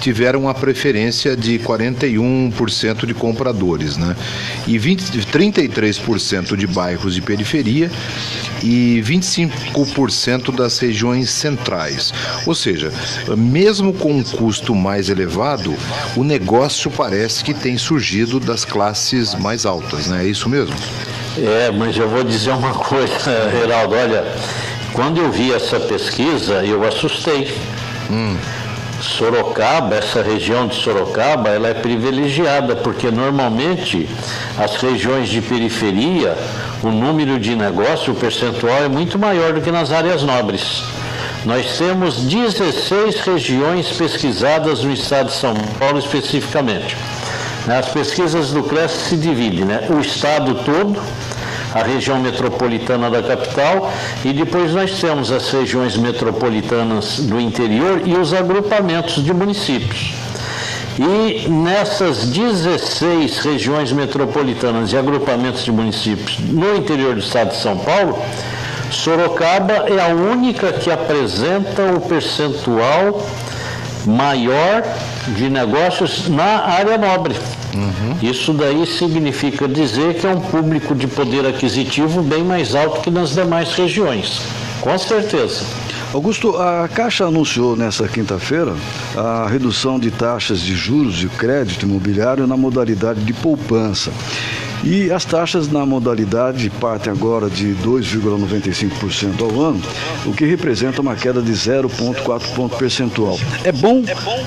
tiveram a preferência de 41% de compradores, né? E 20, 33% de bairros de periferia e 25% das regiões centrais. Ou seja, mesmo com um custo mais elevado, o negócio parece que tem surgido das classes mais altas, né? É isso mesmo? É, mas eu vou dizer uma coisa, Geraldo, olha, quando eu vi essa pesquisa, eu assustei. Hum. Sorocaba, essa região de Sorocaba, ela é privilegiada, porque normalmente as regiões de periferia, o número de negócio, o percentual é muito maior do que nas áreas nobres. Nós temos 16 regiões pesquisadas no estado de São Paulo especificamente. As pesquisas do CRES se dividem, né? O estado todo, a região metropolitana da capital e depois nós temos as regiões metropolitanas do interior e os agrupamentos de municípios. E nessas 16 regiões metropolitanas e agrupamentos de municípios no interior do estado de São Paulo, Sorocaba é a única que apresenta o percentual maior de negócios na área nobre. Uhum. Isso daí significa dizer que é um público de poder aquisitivo bem mais alto que nas demais regiões. Com certeza. Augusto, a Caixa anunciou nesta quinta-feira a redução de taxas de juros de crédito imobiliário na modalidade de poupança. E as taxas na modalidade partem agora de 2,95% ao ano, o que representa uma queda de 0,4 ponto percentual. É bom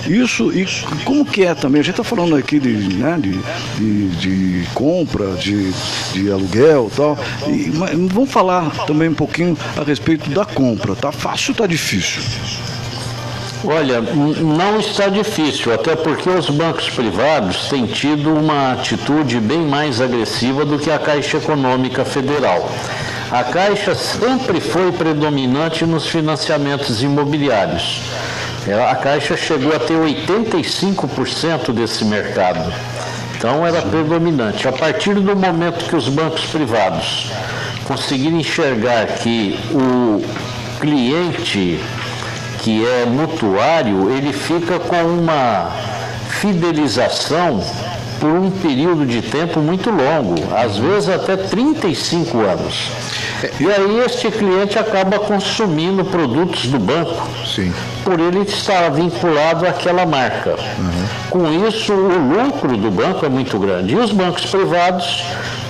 isso e como que é também? A gente está falando aqui de, né, de, de, de compra, de, de aluguel tal. E, mas vamos falar também um pouquinho a respeito da compra. Tá fácil ou tá difícil? Olha, não está difícil, até porque os bancos privados têm tido uma atitude bem mais agressiva do que a Caixa Econômica Federal. A Caixa sempre foi predominante nos financiamentos imobiliários. A Caixa chegou a ter 85% desse mercado. Então era predominante. A partir do momento que os bancos privados conseguirem enxergar que o cliente que é mutuário, ele fica com uma fidelização por um período de tempo muito longo, às vezes até 35 anos. E aí este cliente acaba consumindo produtos do banco, Sim. por ele estar vinculado àquela marca. Uhum. Com isso, o lucro do banco é muito grande. E os bancos privados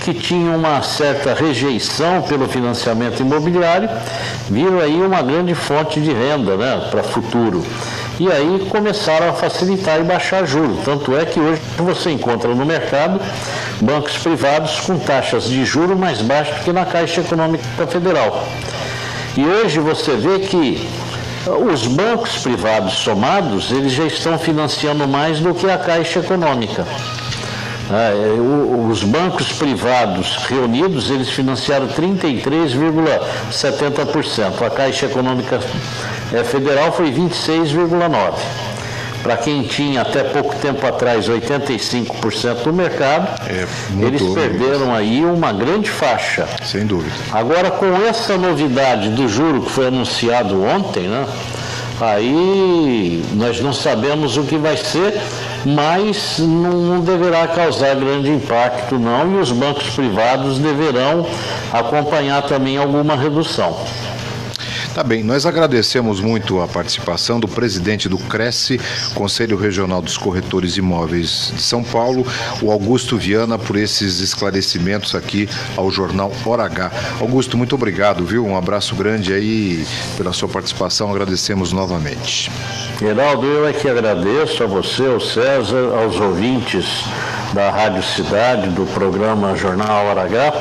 que tinham uma certa rejeição pelo financiamento imobiliário, viram aí uma grande fonte de renda né, para futuro. E aí começaram a facilitar e baixar juros. Tanto é que hoje você encontra no mercado bancos privados com taxas de juros mais baixas que na Caixa Econômica Federal. E hoje você vê que os bancos privados somados, eles já estão financiando mais do que a Caixa Econômica. Ah, é, os bancos privados reunidos, eles financiaram 33,70%. A Caixa Econômica eh, Federal foi 26,9%. Para quem tinha até pouco tempo atrás 85% do mercado, é, eles perderam aí uma grande faixa. Sem dúvida. Agora, com essa novidade do juro que foi anunciado ontem, né? Aí nós não sabemos o que vai ser, mas não deverá causar grande impacto não, e os bancos privados deverão acompanhar também alguma redução. Tá bem, nós agradecemos muito a participação do presidente do Cresce, Conselho Regional dos Corretores Imóveis de São Paulo, o Augusto Viana, por esses esclarecimentos aqui ao jornal Hora H. Augusto, muito obrigado, viu? Um abraço grande aí pela sua participação, agradecemos novamente. Geraldo, eu é que agradeço a você, ao César, aos ouvintes da Rádio Cidade, do programa Jornal Hora H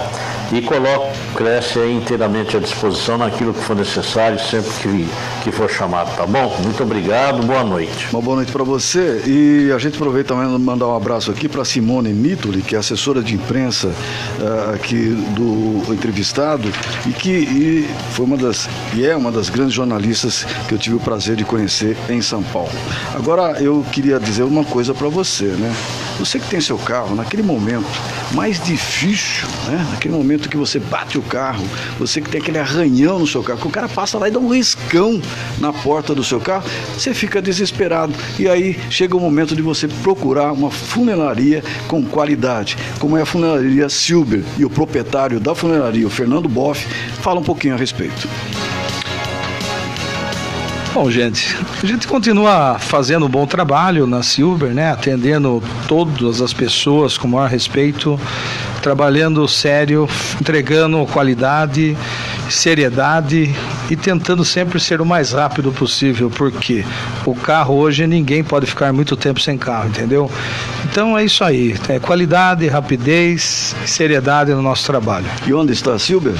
e coloco Cresce inteiramente à disposição naquilo que for necessário, sempre que, que for chamado, tá bom? Muito obrigado, boa noite. Uma boa noite para você e a gente aproveita também mandar um abraço aqui para Simone Nitoli, que é assessora de imprensa uh, aqui do entrevistado e que e foi uma das e é uma das grandes jornalistas que eu tive o prazer de conhecer em São Paulo. Agora eu queria dizer uma coisa para você, né? Você que tem seu carro, naquele momento mais difícil, né? naquele momento que você bate o carro, você que tem aquele arranhão no seu carro, que o cara passa lá e dá um riscão na porta do seu carro, você fica desesperado. E aí chega o momento de você procurar uma funelaria com qualidade, como é a funelaria Silber. E o proprietário da funelaria, o Fernando Boff, fala um pouquinho a respeito. Bom, gente, a gente continua fazendo um bom trabalho na Silver, né? Atendendo todas as pessoas com o maior respeito, trabalhando sério, entregando qualidade, seriedade e tentando sempre ser o mais rápido possível, porque o carro hoje ninguém pode ficar muito tempo sem carro, entendeu? Então é isso aí, é qualidade, rapidez seriedade no nosso trabalho. E onde está a Silver?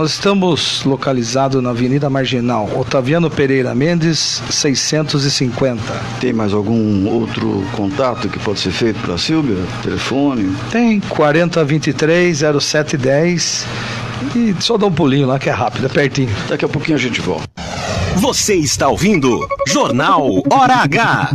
Nós estamos localizados na Avenida Marginal, Otaviano Pereira Mendes, 650. Tem mais algum outro contato que pode ser feito para a Silvia? Telefone? Tem 4023 0710 e só dá um pulinho lá que é rápido, é pertinho. Daqui a pouquinho a gente volta. Você está ouvindo Jornal Hora H.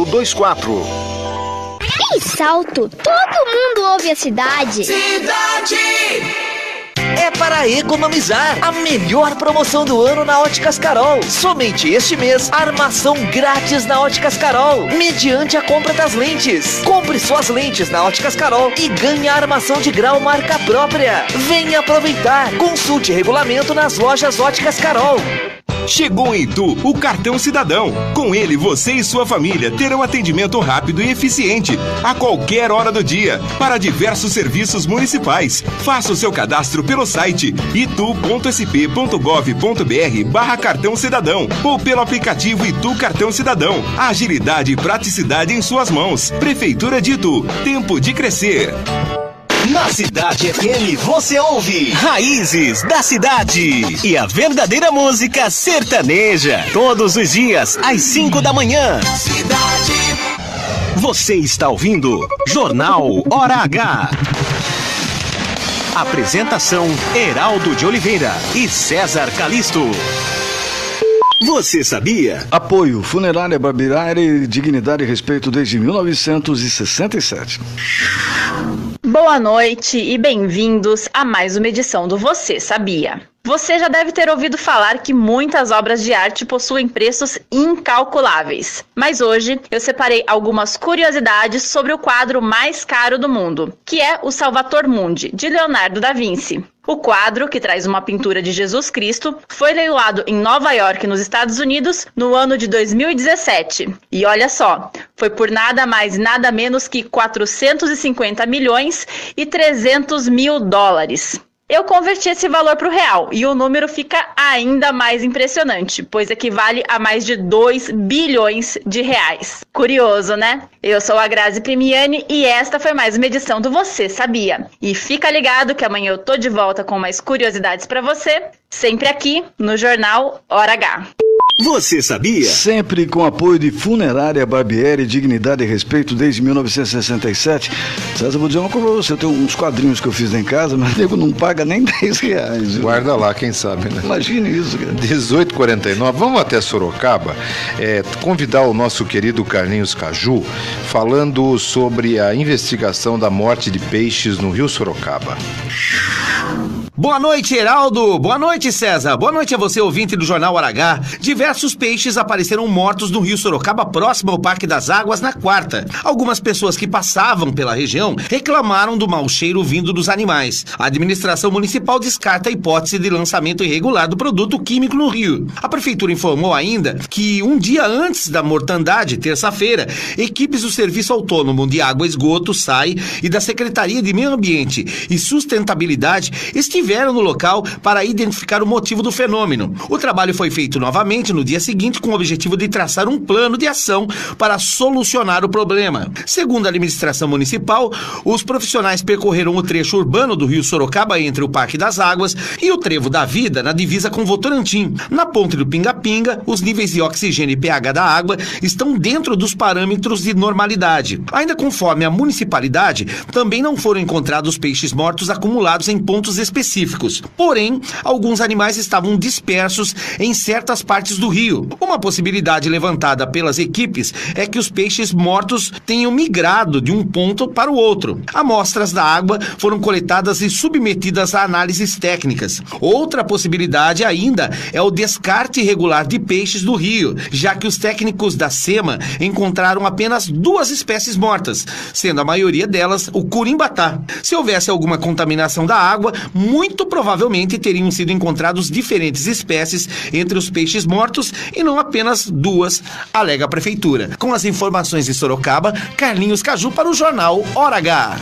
24. Em Salto, todo mundo ouve a cidade. Cidade! É para economizar. A melhor promoção do ano na Óticas Carol. Somente este mês, armação grátis na Óticas Carol, mediante a compra das lentes. Compre suas lentes na Óticas Carol e ganhe a armação de grau marca própria. Venha aproveitar. Consulte regulamento nas lojas Óticas Carol. Chegou em Itu o cartão cidadão. Com ele, você e sua família terão atendimento rápido e eficiente a qualquer hora do dia para diversos serviços municipais. Faça o seu cadastro pelo site itu.sp.gov.br barra cartão cidadão ou pelo aplicativo Itu Cartão Cidadão. Agilidade e praticidade em suas mãos. Prefeitura de Itu. Tempo de crescer. Na Cidade FM você ouve Raízes da Cidade e a verdadeira música sertaneja. Todos os dias, às 5 da manhã. Cidade. Você está ouvindo Jornal Hora H. Apresentação: Heraldo de Oliveira e César Calisto. Você sabia? Apoio Funerária Barbearia Dignidade e Respeito desde 1967. Boa noite e bem-vindos a mais uma edição do Você Sabia. Você já deve ter ouvido falar que muitas obras de arte possuem preços incalculáveis. Mas hoje eu separei algumas curiosidades sobre o quadro mais caro do mundo, que é o Salvator Mundi, de Leonardo da Vinci. O quadro, que traz uma pintura de Jesus Cristo, foi leiloado em Nova York, nos Estados Unidos, no ano de 2017. E olha só, foi por nada mais nada menos que 450 milhões e 300 mil dólares. Eu converti esse valor para o real e o número fica ainda mais impressionante, pois equivale a mais de 2 bilhões de reais. Curioso, né? Eu sou a Grazi Primiani e esta foi mais uma edição do Você Sabia. E fica ligado que amanhã eu tô de volta com mais curiosidades para você, sempre aqui no Jornal Hora H. Você sabia? Sempre com apoio de Funerária Barbieri, Dignidade e Respeito desde 1967. César, vou dizer uma coisa pra você: tem uns quadrinhos que eu fiz em casa, mas nego não paga nem 10 reais. Viu? Guarda lá, quem sabe, né? Imagine isso, cara. 1849, vamos até Sorocaba, é, convidar o nosso querido Carlinhos Caju, falando sobre a investigação da morte de peixes no Rio Sorocaba. Boa noite, Heraldo. Boa noite, César. Boa noite a você, ouvinte do Jornal Aragá. Diversos peixes apareceram mortos no rio Sorocaba, próximo ao Parque das Águas, na quarta. Algumas pessoas que passavam pela região reclamaram do mau cheiro vindo dos animais. A administração municipal descarta a hipótese de lançamento irregular do produto químico no rio. A prefeitura informou ainda que um dia antes da mortandade, terça-feira, equipes do Serviço Autônomo de Água e Esgoto, SAI, e da Secretaria de Meio Ambiente e Sustentabilidade estiveram no local para identificar o motivo do fenômeno. O trabalho foi feito novamente no dia seguinte com o objetivo de traçar um plano de ação para solucionar o problema. Segundo a administração municipal, os profissionais percorreram o trecho urbano do rio Sorocaba entre o Parque das Águas e o Trevo da Vida na divisa com Votorantim. Na ponte do Pinga-Pinga, os níveis de oxigênio e pH da água estão dentro dos parâmetros de normalidade. Ainda conforme a municipalidade, também não foram encontrados peixes mortos acumulados em pontos específicos específicos. Porém, alguns animais estavam dispersos em certas partes do rio. Uma possibilidade levantada pelas equipes é que os peixes mortos tenham migrado de um ponto para o outro. Amostras da água foram coletadas e submetidas a análises técnicas. Outra possibilidade ainda é o descarte irregular de peixes do rio, já que os técnicos da SEMA encontraram apenas duas espécies mortas, sendo a maioria delas o curimbatá. Se houvesse alguma contaminação da água, muito muito provavelmente teriam sido encontrados diferentes espécies entre os peixes mortos e não apenas duas, alega a prefeitura. Com as informações de Sorocaba, Carlinhos Caju para o jornal Hora H.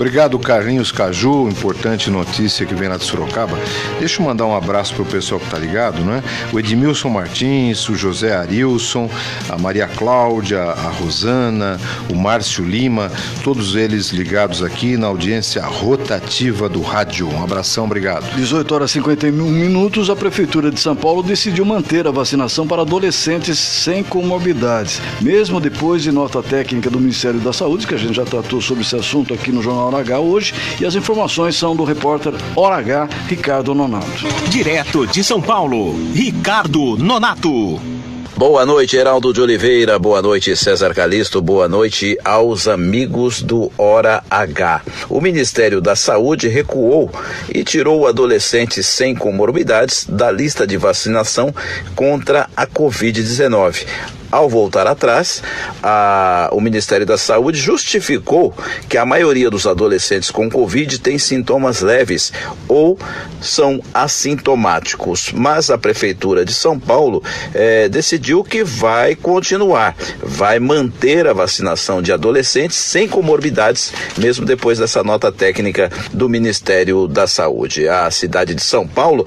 Obrigado, Carlinhos Caju. Importante notícia que vem lá de Sorocaba. Deixa eu mandar um abraço pro pessoal que tá ligado, né? O Edmilson Martins, o José Arilson, a Maria Cláudia, a Rosana, o Márcio Lima, todos eles ligados aqui na audiência rotativa do rádio. Um abração, obrigado. 18 horas e 51 minutos, a Prefeitura de São Paulo decidiu manter a vacinação para adolescentes sem comorbidades, mesmo depois de nota técnica do Ministério da Saúde, que a gente já tratou sobre esse assunto aqui no Jornal Hora H hoje e as informações são do repórter Hora H, Ricardo Nonato. Direto de São Paulo, Ricardo Nonato. Boa noite, Heraldo de Oliveira. Boa noite, César Calisto. Boa noite aos amigos do Hora H. O Ministério da Saúde recuou e tirou adolescentes sem comorbidades da lista de vacinação contra a Covid-19. Ao voltar atrás, a, o Ministério da Saúde justificou que a maioria dos adolescentes com Covid tem sintomas leves ou são assintomáticos. Mas a Prefeitura de São Paulo eh, decidiu que vai continuar, vai manter a vacinação de adolescentes sem comorbidades, mesmo depois dessa nota técnica do Ministério da Saúde. A cidade de São Paulo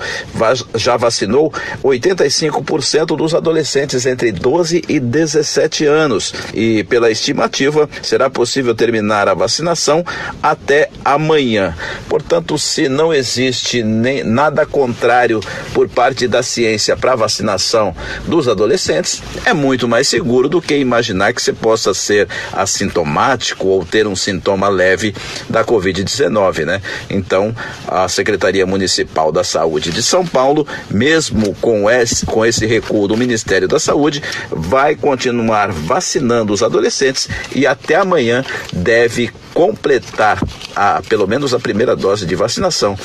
já vacinou 85% dos adolescentes entre 12 e e 17 anos. E pela estimativa, será possível terminar a vacinação até amanhã. Portanto, se não existe nem nada contrário por parte da ciência para a vacinação dos adolescentes, é muito mais seguro do que imaginar que você possa ser assintomático ou ter um sintoma leve da Covid-19, né? Então, a Secretaria Municipal da Saúde de São Paulo, mesmo com esse, com esse recuo do Ministério da Saúde, vai vai continuar vacinando os adolescentes e até amanhã deve completar a, pelo menos a primeira dose de vacinação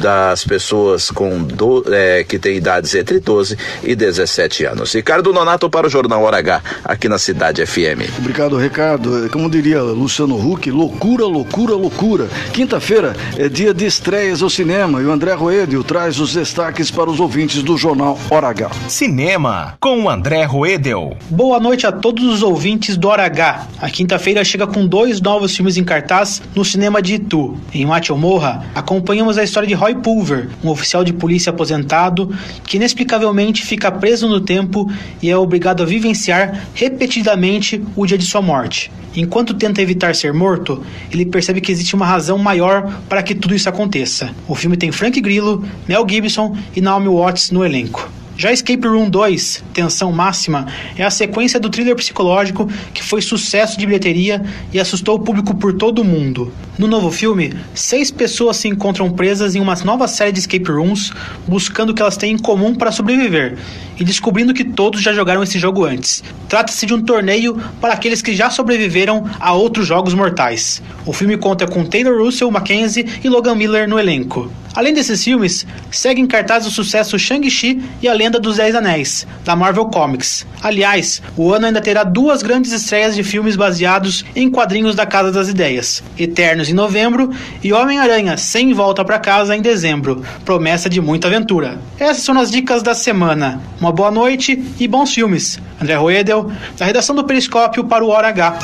das pessoas com do, é, que têm idades entre 12 e 17 anos. Ricardo Nonato para o Jornal Hora H, aqui na Cidade FM. Obrigado, Ricardo. Como diria Luciano Huck, loucura, loucura, loucura. Quinta-feira é dia de estreias ao cinema e o André Roedio traz os destaques para os ouvintes do Jornal Hora H. Cinema, com o André Roedel. Boa noite a todos os ouvintes do Hora H. A quinta-feira chega com dois novos filmes em cartaz no cinema de Itu. Em Mate Morra, acompanhamos a história de Roy Pulver, um oficial de polícia aposentado que inexplicavelmente fica preso no tempo e é obrigado a vivenciar repetidamente o dia de sua morte. Enquanto tenta evitar ser morto, ele percebe que existe uma razão maior para que tudo isso aconteça. O filme tem Frank Grillo, Mel Gibson e Naomi Watts no elenco. Já Escape Room 2, Tensão Máxima, é a sequência do thriller psicológico que foi sucesso de bilheteria e assustou o público por todo o mundo. No novo filme, seis pessoas se encontram presas em uma nova série de escape rooms, buscando o que elas têm em comum para sobreviver e descobrindo que todos já jogaram esse jogo antes. Trata-se de um torneio para aqueles que já sobreviveram a outros jogos mortais. O filme conta com Taylor Russell, Mackenzie e Logan Miller no elenco. Além desses filmes, segue em cartaz o sucesso Shang-Chi e a Lenda dos Dez Anéis, da Marvel Comics. Aliás, o ano ainda terá duas grandes estreias de filmes baseados em quadrinhos da Casa das Ideias: Eternos em novembro e Homem-Aranha Sem Volta para Casa em dezembro. Promessa de muita aventura. Essas são as dicas da semana. Uma boa noite e bons filmes. André Roedel, da redação do Periscópio para o Hora H.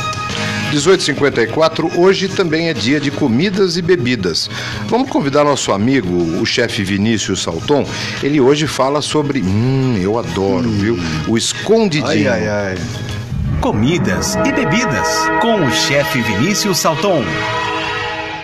1854, hoje também é dia de comidas e bebidas. Vamos convidar nosso amigo, o chefe Vinícius Salton. Ele hoje fala sobre. Hum, eu adoro, hum. viu? O escondidinho. Ai, ai, ai. Comidas e bebidas com o chefe Vinícius Salton.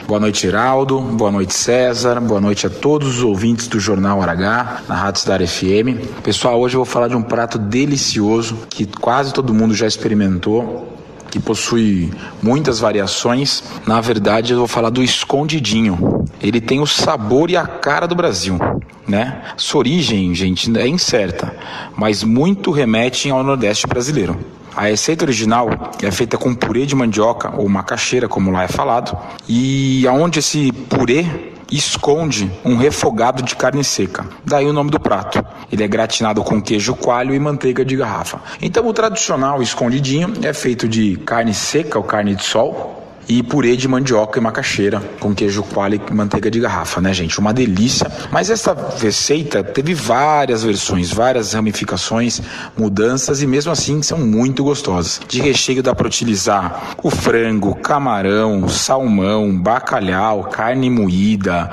Boa noite, Geraldo. Boa noite, César. Boa noite a todos os ouvintes do Jornal Aragá, na Rádio Cidade FM. Pessoal, hoje eu vou falar de um prato delicioso que quase todo mundo já experimentou que possui muitas variações. Na verdade, eu vou falar do escondidinho. Ele tem o sabor e a cara do Brasil, né? Sua origem, gente, é incerta, mas muito remete ao Nordeste brasileiro. A receita original é feita com purê de mandioca ou macaxeira, como lá é falado, e aonde esse purê esconde um refogado de carne seca. Daí o nome do prato. Ele é gratinado com queijo coalho e manteiga de garrafa. Então o tradicional escondidinho é feito de carne seca ou carne de sol, e purê de mandioca e macaxeira com queijo coalho e manteiga de garrafa, né, gente? Uma delícia. Mas essa receita teve várias versões, várias ramificações, mudanças e mesmo assim são muito gostosas. De recheio dá para utilizar o frango, camarão, salmão, bacalhau, carne moída,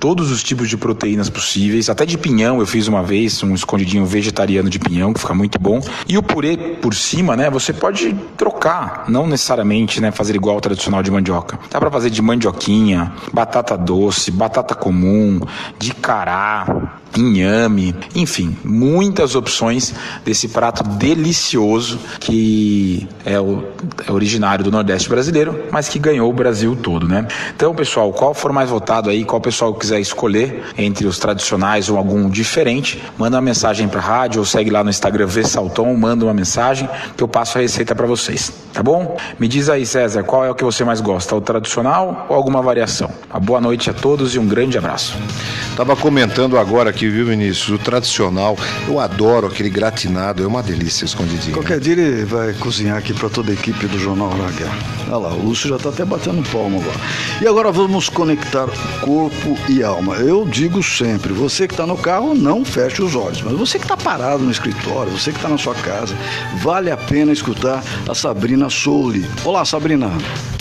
todos os tipos de proteínas possíveis, até de pinhão eu fiz uma vez, um escondidinho vegetariano de pinhão, que fica muito bom. E o purê por cima, né, você pode trocar, não necessariamente, né, fazer igual ao tradicional de mandioca. Dá para fazer de mandioquinha, batata doce, batata comum, de cará, inhame, enfim, muitas opções desse prato delicioso que é, o, é originário do Nordeste brasileiro, mas que ganhou o Brasil todo, né? Então, pessoal, qual for mais votado aí, qual pessoal quiser escolher entre os tradicionais ou algum diferente, manda uma mensagem para a rádio ou segue lá no Instagram V Salton, manda uma mensagem que eu passo a receita para vocês, tá bom? Me diz aí, César, qual é o que você mais gosta, o tradicional ou alguma variação? Uma boa noite a todos e um grande abraço. Tava comentando agora aqui, viu, Vinícius? O tradicional, eu adoro aquele gratinado, é uma delícia escondidinho. Qualquer dia ele vai cozinhar aqui para toda a equipe do Jornal Raguer. Olha lá, o Lúcio já está até batendo palma agora. E agora vamos conectar corpo e alma. Eu digo sempre, você que está no carro, não feche os olhos, mas você que está parado no escritório, você que está na sua casa, vale a pena escutar a Sabrina Souli. Olá, Sabrina.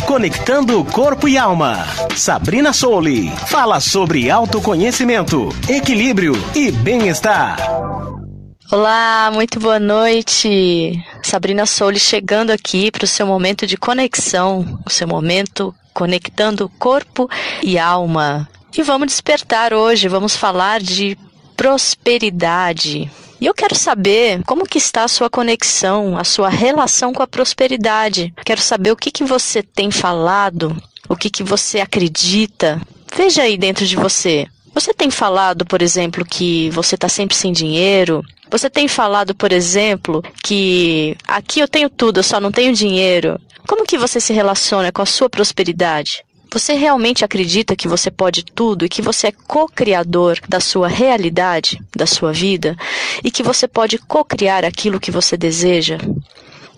Conectando corpo e alma. Sabrina Souli fala sobre autoconhecimento, equilíbrio e bem-estar. Olá, muito boa noite. Sabrina Souli chegando aqui para o seu momento de conexão, o seu momento conectando corpo e alma. E vamos despertar hoje, vamos falar de prosperidade. E eu quero saber como que está a sua conexão, a sua relação com a prosperidade. Quero saber o que, que você tem falado, o que, que você acredita. Veja aí dentro de você. Você tem falado, por exemplo, que você está sempre sem dinheiro? Você tem falado, por exemplo, que aqui eu tenho tudo, eu só não tenho dinheiro? Como que você se relaciona com a sua prosperidade? Você realmente acredita que você pode tudo e que você é co-criador da sua realidade, da sua vida, e que você pode co-criar aquilo que você deseja?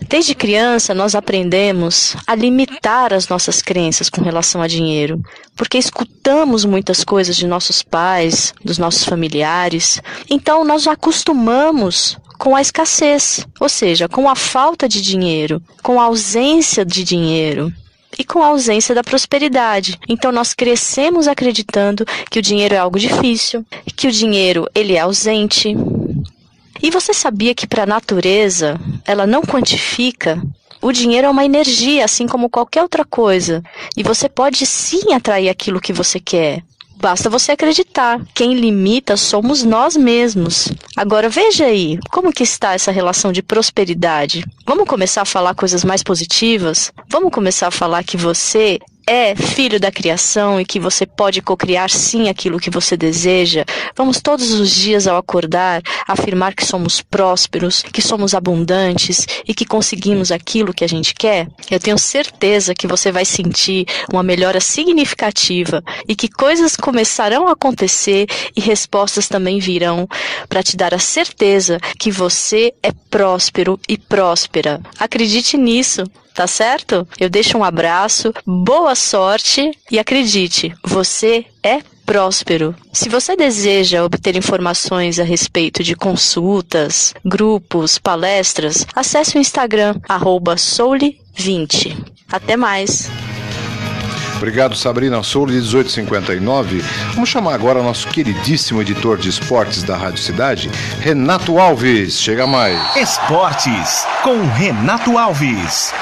Desde criança, nós aprendemos a limitar as nossas crenças com relação a dinheiro, porque escutamos muitas coisas de nossos pais, dos nossos familiares. Então, nós acostumamos com a escassez, ou seja, com a falta de dinheiro, com a ausência de dinheiro e com a ausência da prosperidade. Então nós crescemos acreditando que o dinheiro é algo difícil, que o dinheiro ele é ausente. E você sabia que para a natureza ela não quantifica? O dinheiro é uma energia, assim como qualquer outra coisa, e você pode sim atrair aquilo que você quer. Basta você acreditar. Quem limita somos nós mesmos. Agora veja aí, como que está essa relação de prosperidade? Vamos começar a falar coisas mais positivas? Vamos começar a falar que você é filho da criação e que você pode cocriar sim aquilo que você deseja, vamos todos os dias ao acordar afirmar que somos prósperos, que somos abundantes e que conseguimos aquilo que a gente quer? Eu tenho certeza que você vai sentir uma melhora significativa e que coisas começarão a acontecer e respostas também virão para te dar a certeza que você é próspero e próspera. Acredite nisso tá certo? Eu deixo um abraço, boa sorte e acredite, você é próspero. Se você deseja obter informações a respeito de consultas, grupos, palestras, acesse o Instagram soule20. Até mais! Obrigado, Sabrina Soule, 1859. Vamos chamar agora nosso queridíssimo editor de esportes da Rádio Cidade, Renato Alves. Chega mais. Esportes, com Renato Alves.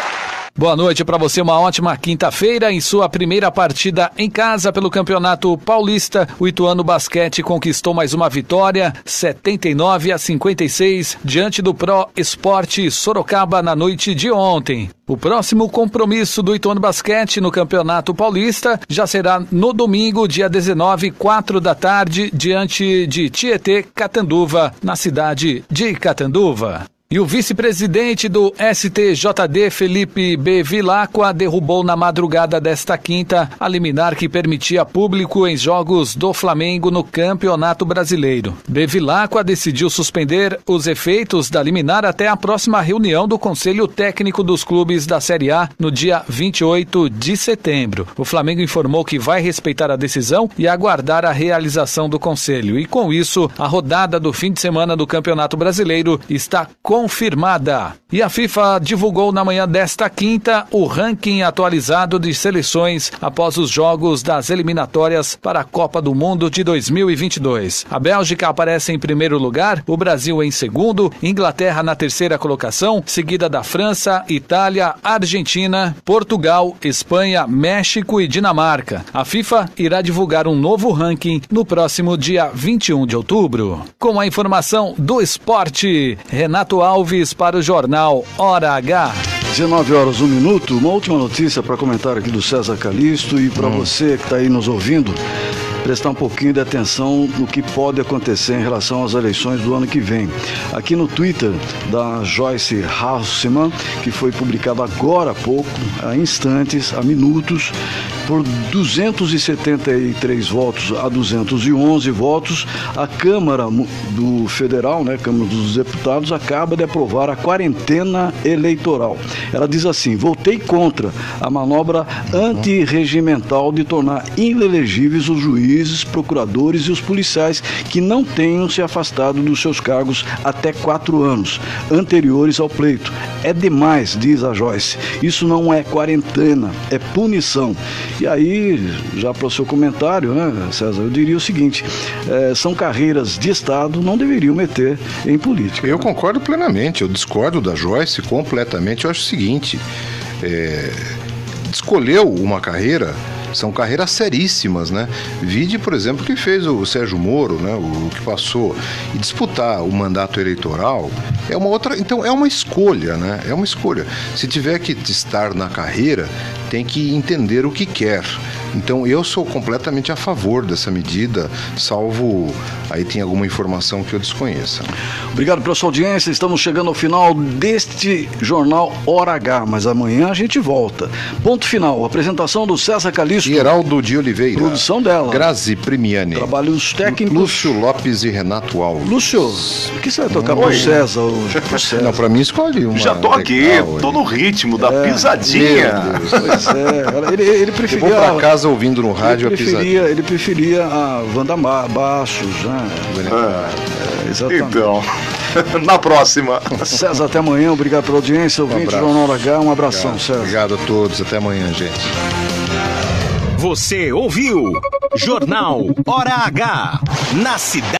Boa noite para você, uma ótima quinta-feira. Em sua primeira partida em casa pelo Campeonato Paulista, o Ituano Basquete conquistou mais uma vitória, 79 a 56, diante do Pro Esporte Sorocaba na noite de ontem. O próximo compromisso do Ituano Basquete no Campeonato Paulista já será no domingo, dia 19, 4 da tarde, diante de Tietê Catanduva, na cidade de Catanduva. E o vice-presidente do STJD, Felipe B. Vilacqua, derrubou na madrugada desta quinta a liminar que permitia público em jogos do Flamengo no Campeonato Brasileiro. B. Vilacqua decidiu suspender os efeitos da liminar até a próxima reunião do Conselho Técnico dos Clubes da Série A no dia 28 de setembro. O Flamengo informou que vai respeitar a decisão e aguardar a realização do Conselho. E com isso, a rodada do fim de semana do Campeonato Brasileiro está com confirmada. E a FIFA divulgou na manhã desta quinta o ranking atualizado de seleções após os jogos das eliminatórias para a Copa do Mundo de 2022. A Bélgica aparece em primeiro lugar, o Brasil em segundo, Inglaterra na terceira colocação, seguida da França, Itália, Argentina, Portugal, Espanha, México e Dinamarca. A FIFA irá divulgar um novo ranking no próximo dia 21 de outubro. Com a informação do esporte, Renato Alves para o jornal Hora H. 19 horas, 1 minuto. Uma última notícia para comentar aqui do César Calixto e para hum. você que está aí nos ouvindo prestar um pouquinho de atenção no que pode acontecer em relação às eleições do ano que vem. Aqui no Twitter da Joyce Hausmann, que foi publicado agora há pouco, há instantes, há minutos, por 273 votos a 211 votos, a Câmara do Federal, né, Câmara dos Deputados, acaba de aprovar a quarentena eleitoral. Ela diz assim: votei contra a manobra antirregimental de tornar inelegíveis os juízes, procuradores e os policiais que não tenham se afastado dos seus cargos até quatro anos anteriores ao pleito. É demais, diz a Joyce. Isso não é quarentena, é punição. E aí, já para o seu comentário, né, César, eu diria o seguinte: é, são carreiras de Estado, não deveriam meter em política. Eu né? concordo plenamente, eu discordo da Joyce completamente. Eu acho o seguinte: é, escolheu uma carreira são carreiras seríssimas, né? Vide, por exemplo, que fez o Sérgio Moro, né? O, o que passou. E disputar o mandato eleitoral é uma outra. Então, é uma escolha, né? É uma escolha. Se tiver que estar na carreira, tem que entender o que quer. Então eu sou completamente a favor dessa medida, salvo aí tem alguma informação que eu desconheça. Obrigado pela sua audiência. Estamos chegando ao final deste jornal Hora H, mas amanhã a gente volta. Ponto final. Apresentação do César Calixto. Geraldo de Oliveira. Produção dela. Grazi Primiani. Trabalhos técnicos. Lúcio Lopes e Renato Alves. Lúcio, o que você vai tocar Oi. pro César hoje? Pro César. Não, pra mim escolhe uma. Já tô aqui, tô no ritmo da É, pisadinha. meu Deus, Pois é, ele, ele preferia. Eu vou pra casa ouvindo no rádio ele preferia, ele preferia a Wanda Baixos, né? É, exatamente. Então, na próxima. César, até amanhã. Obrigado pela audiência. Ouvinte abraço. Jornal H. Um abração, Obrigado. César. Obrigado a todos. Até amanhã, gente. Você ouviu Jornal Hora H na cidade.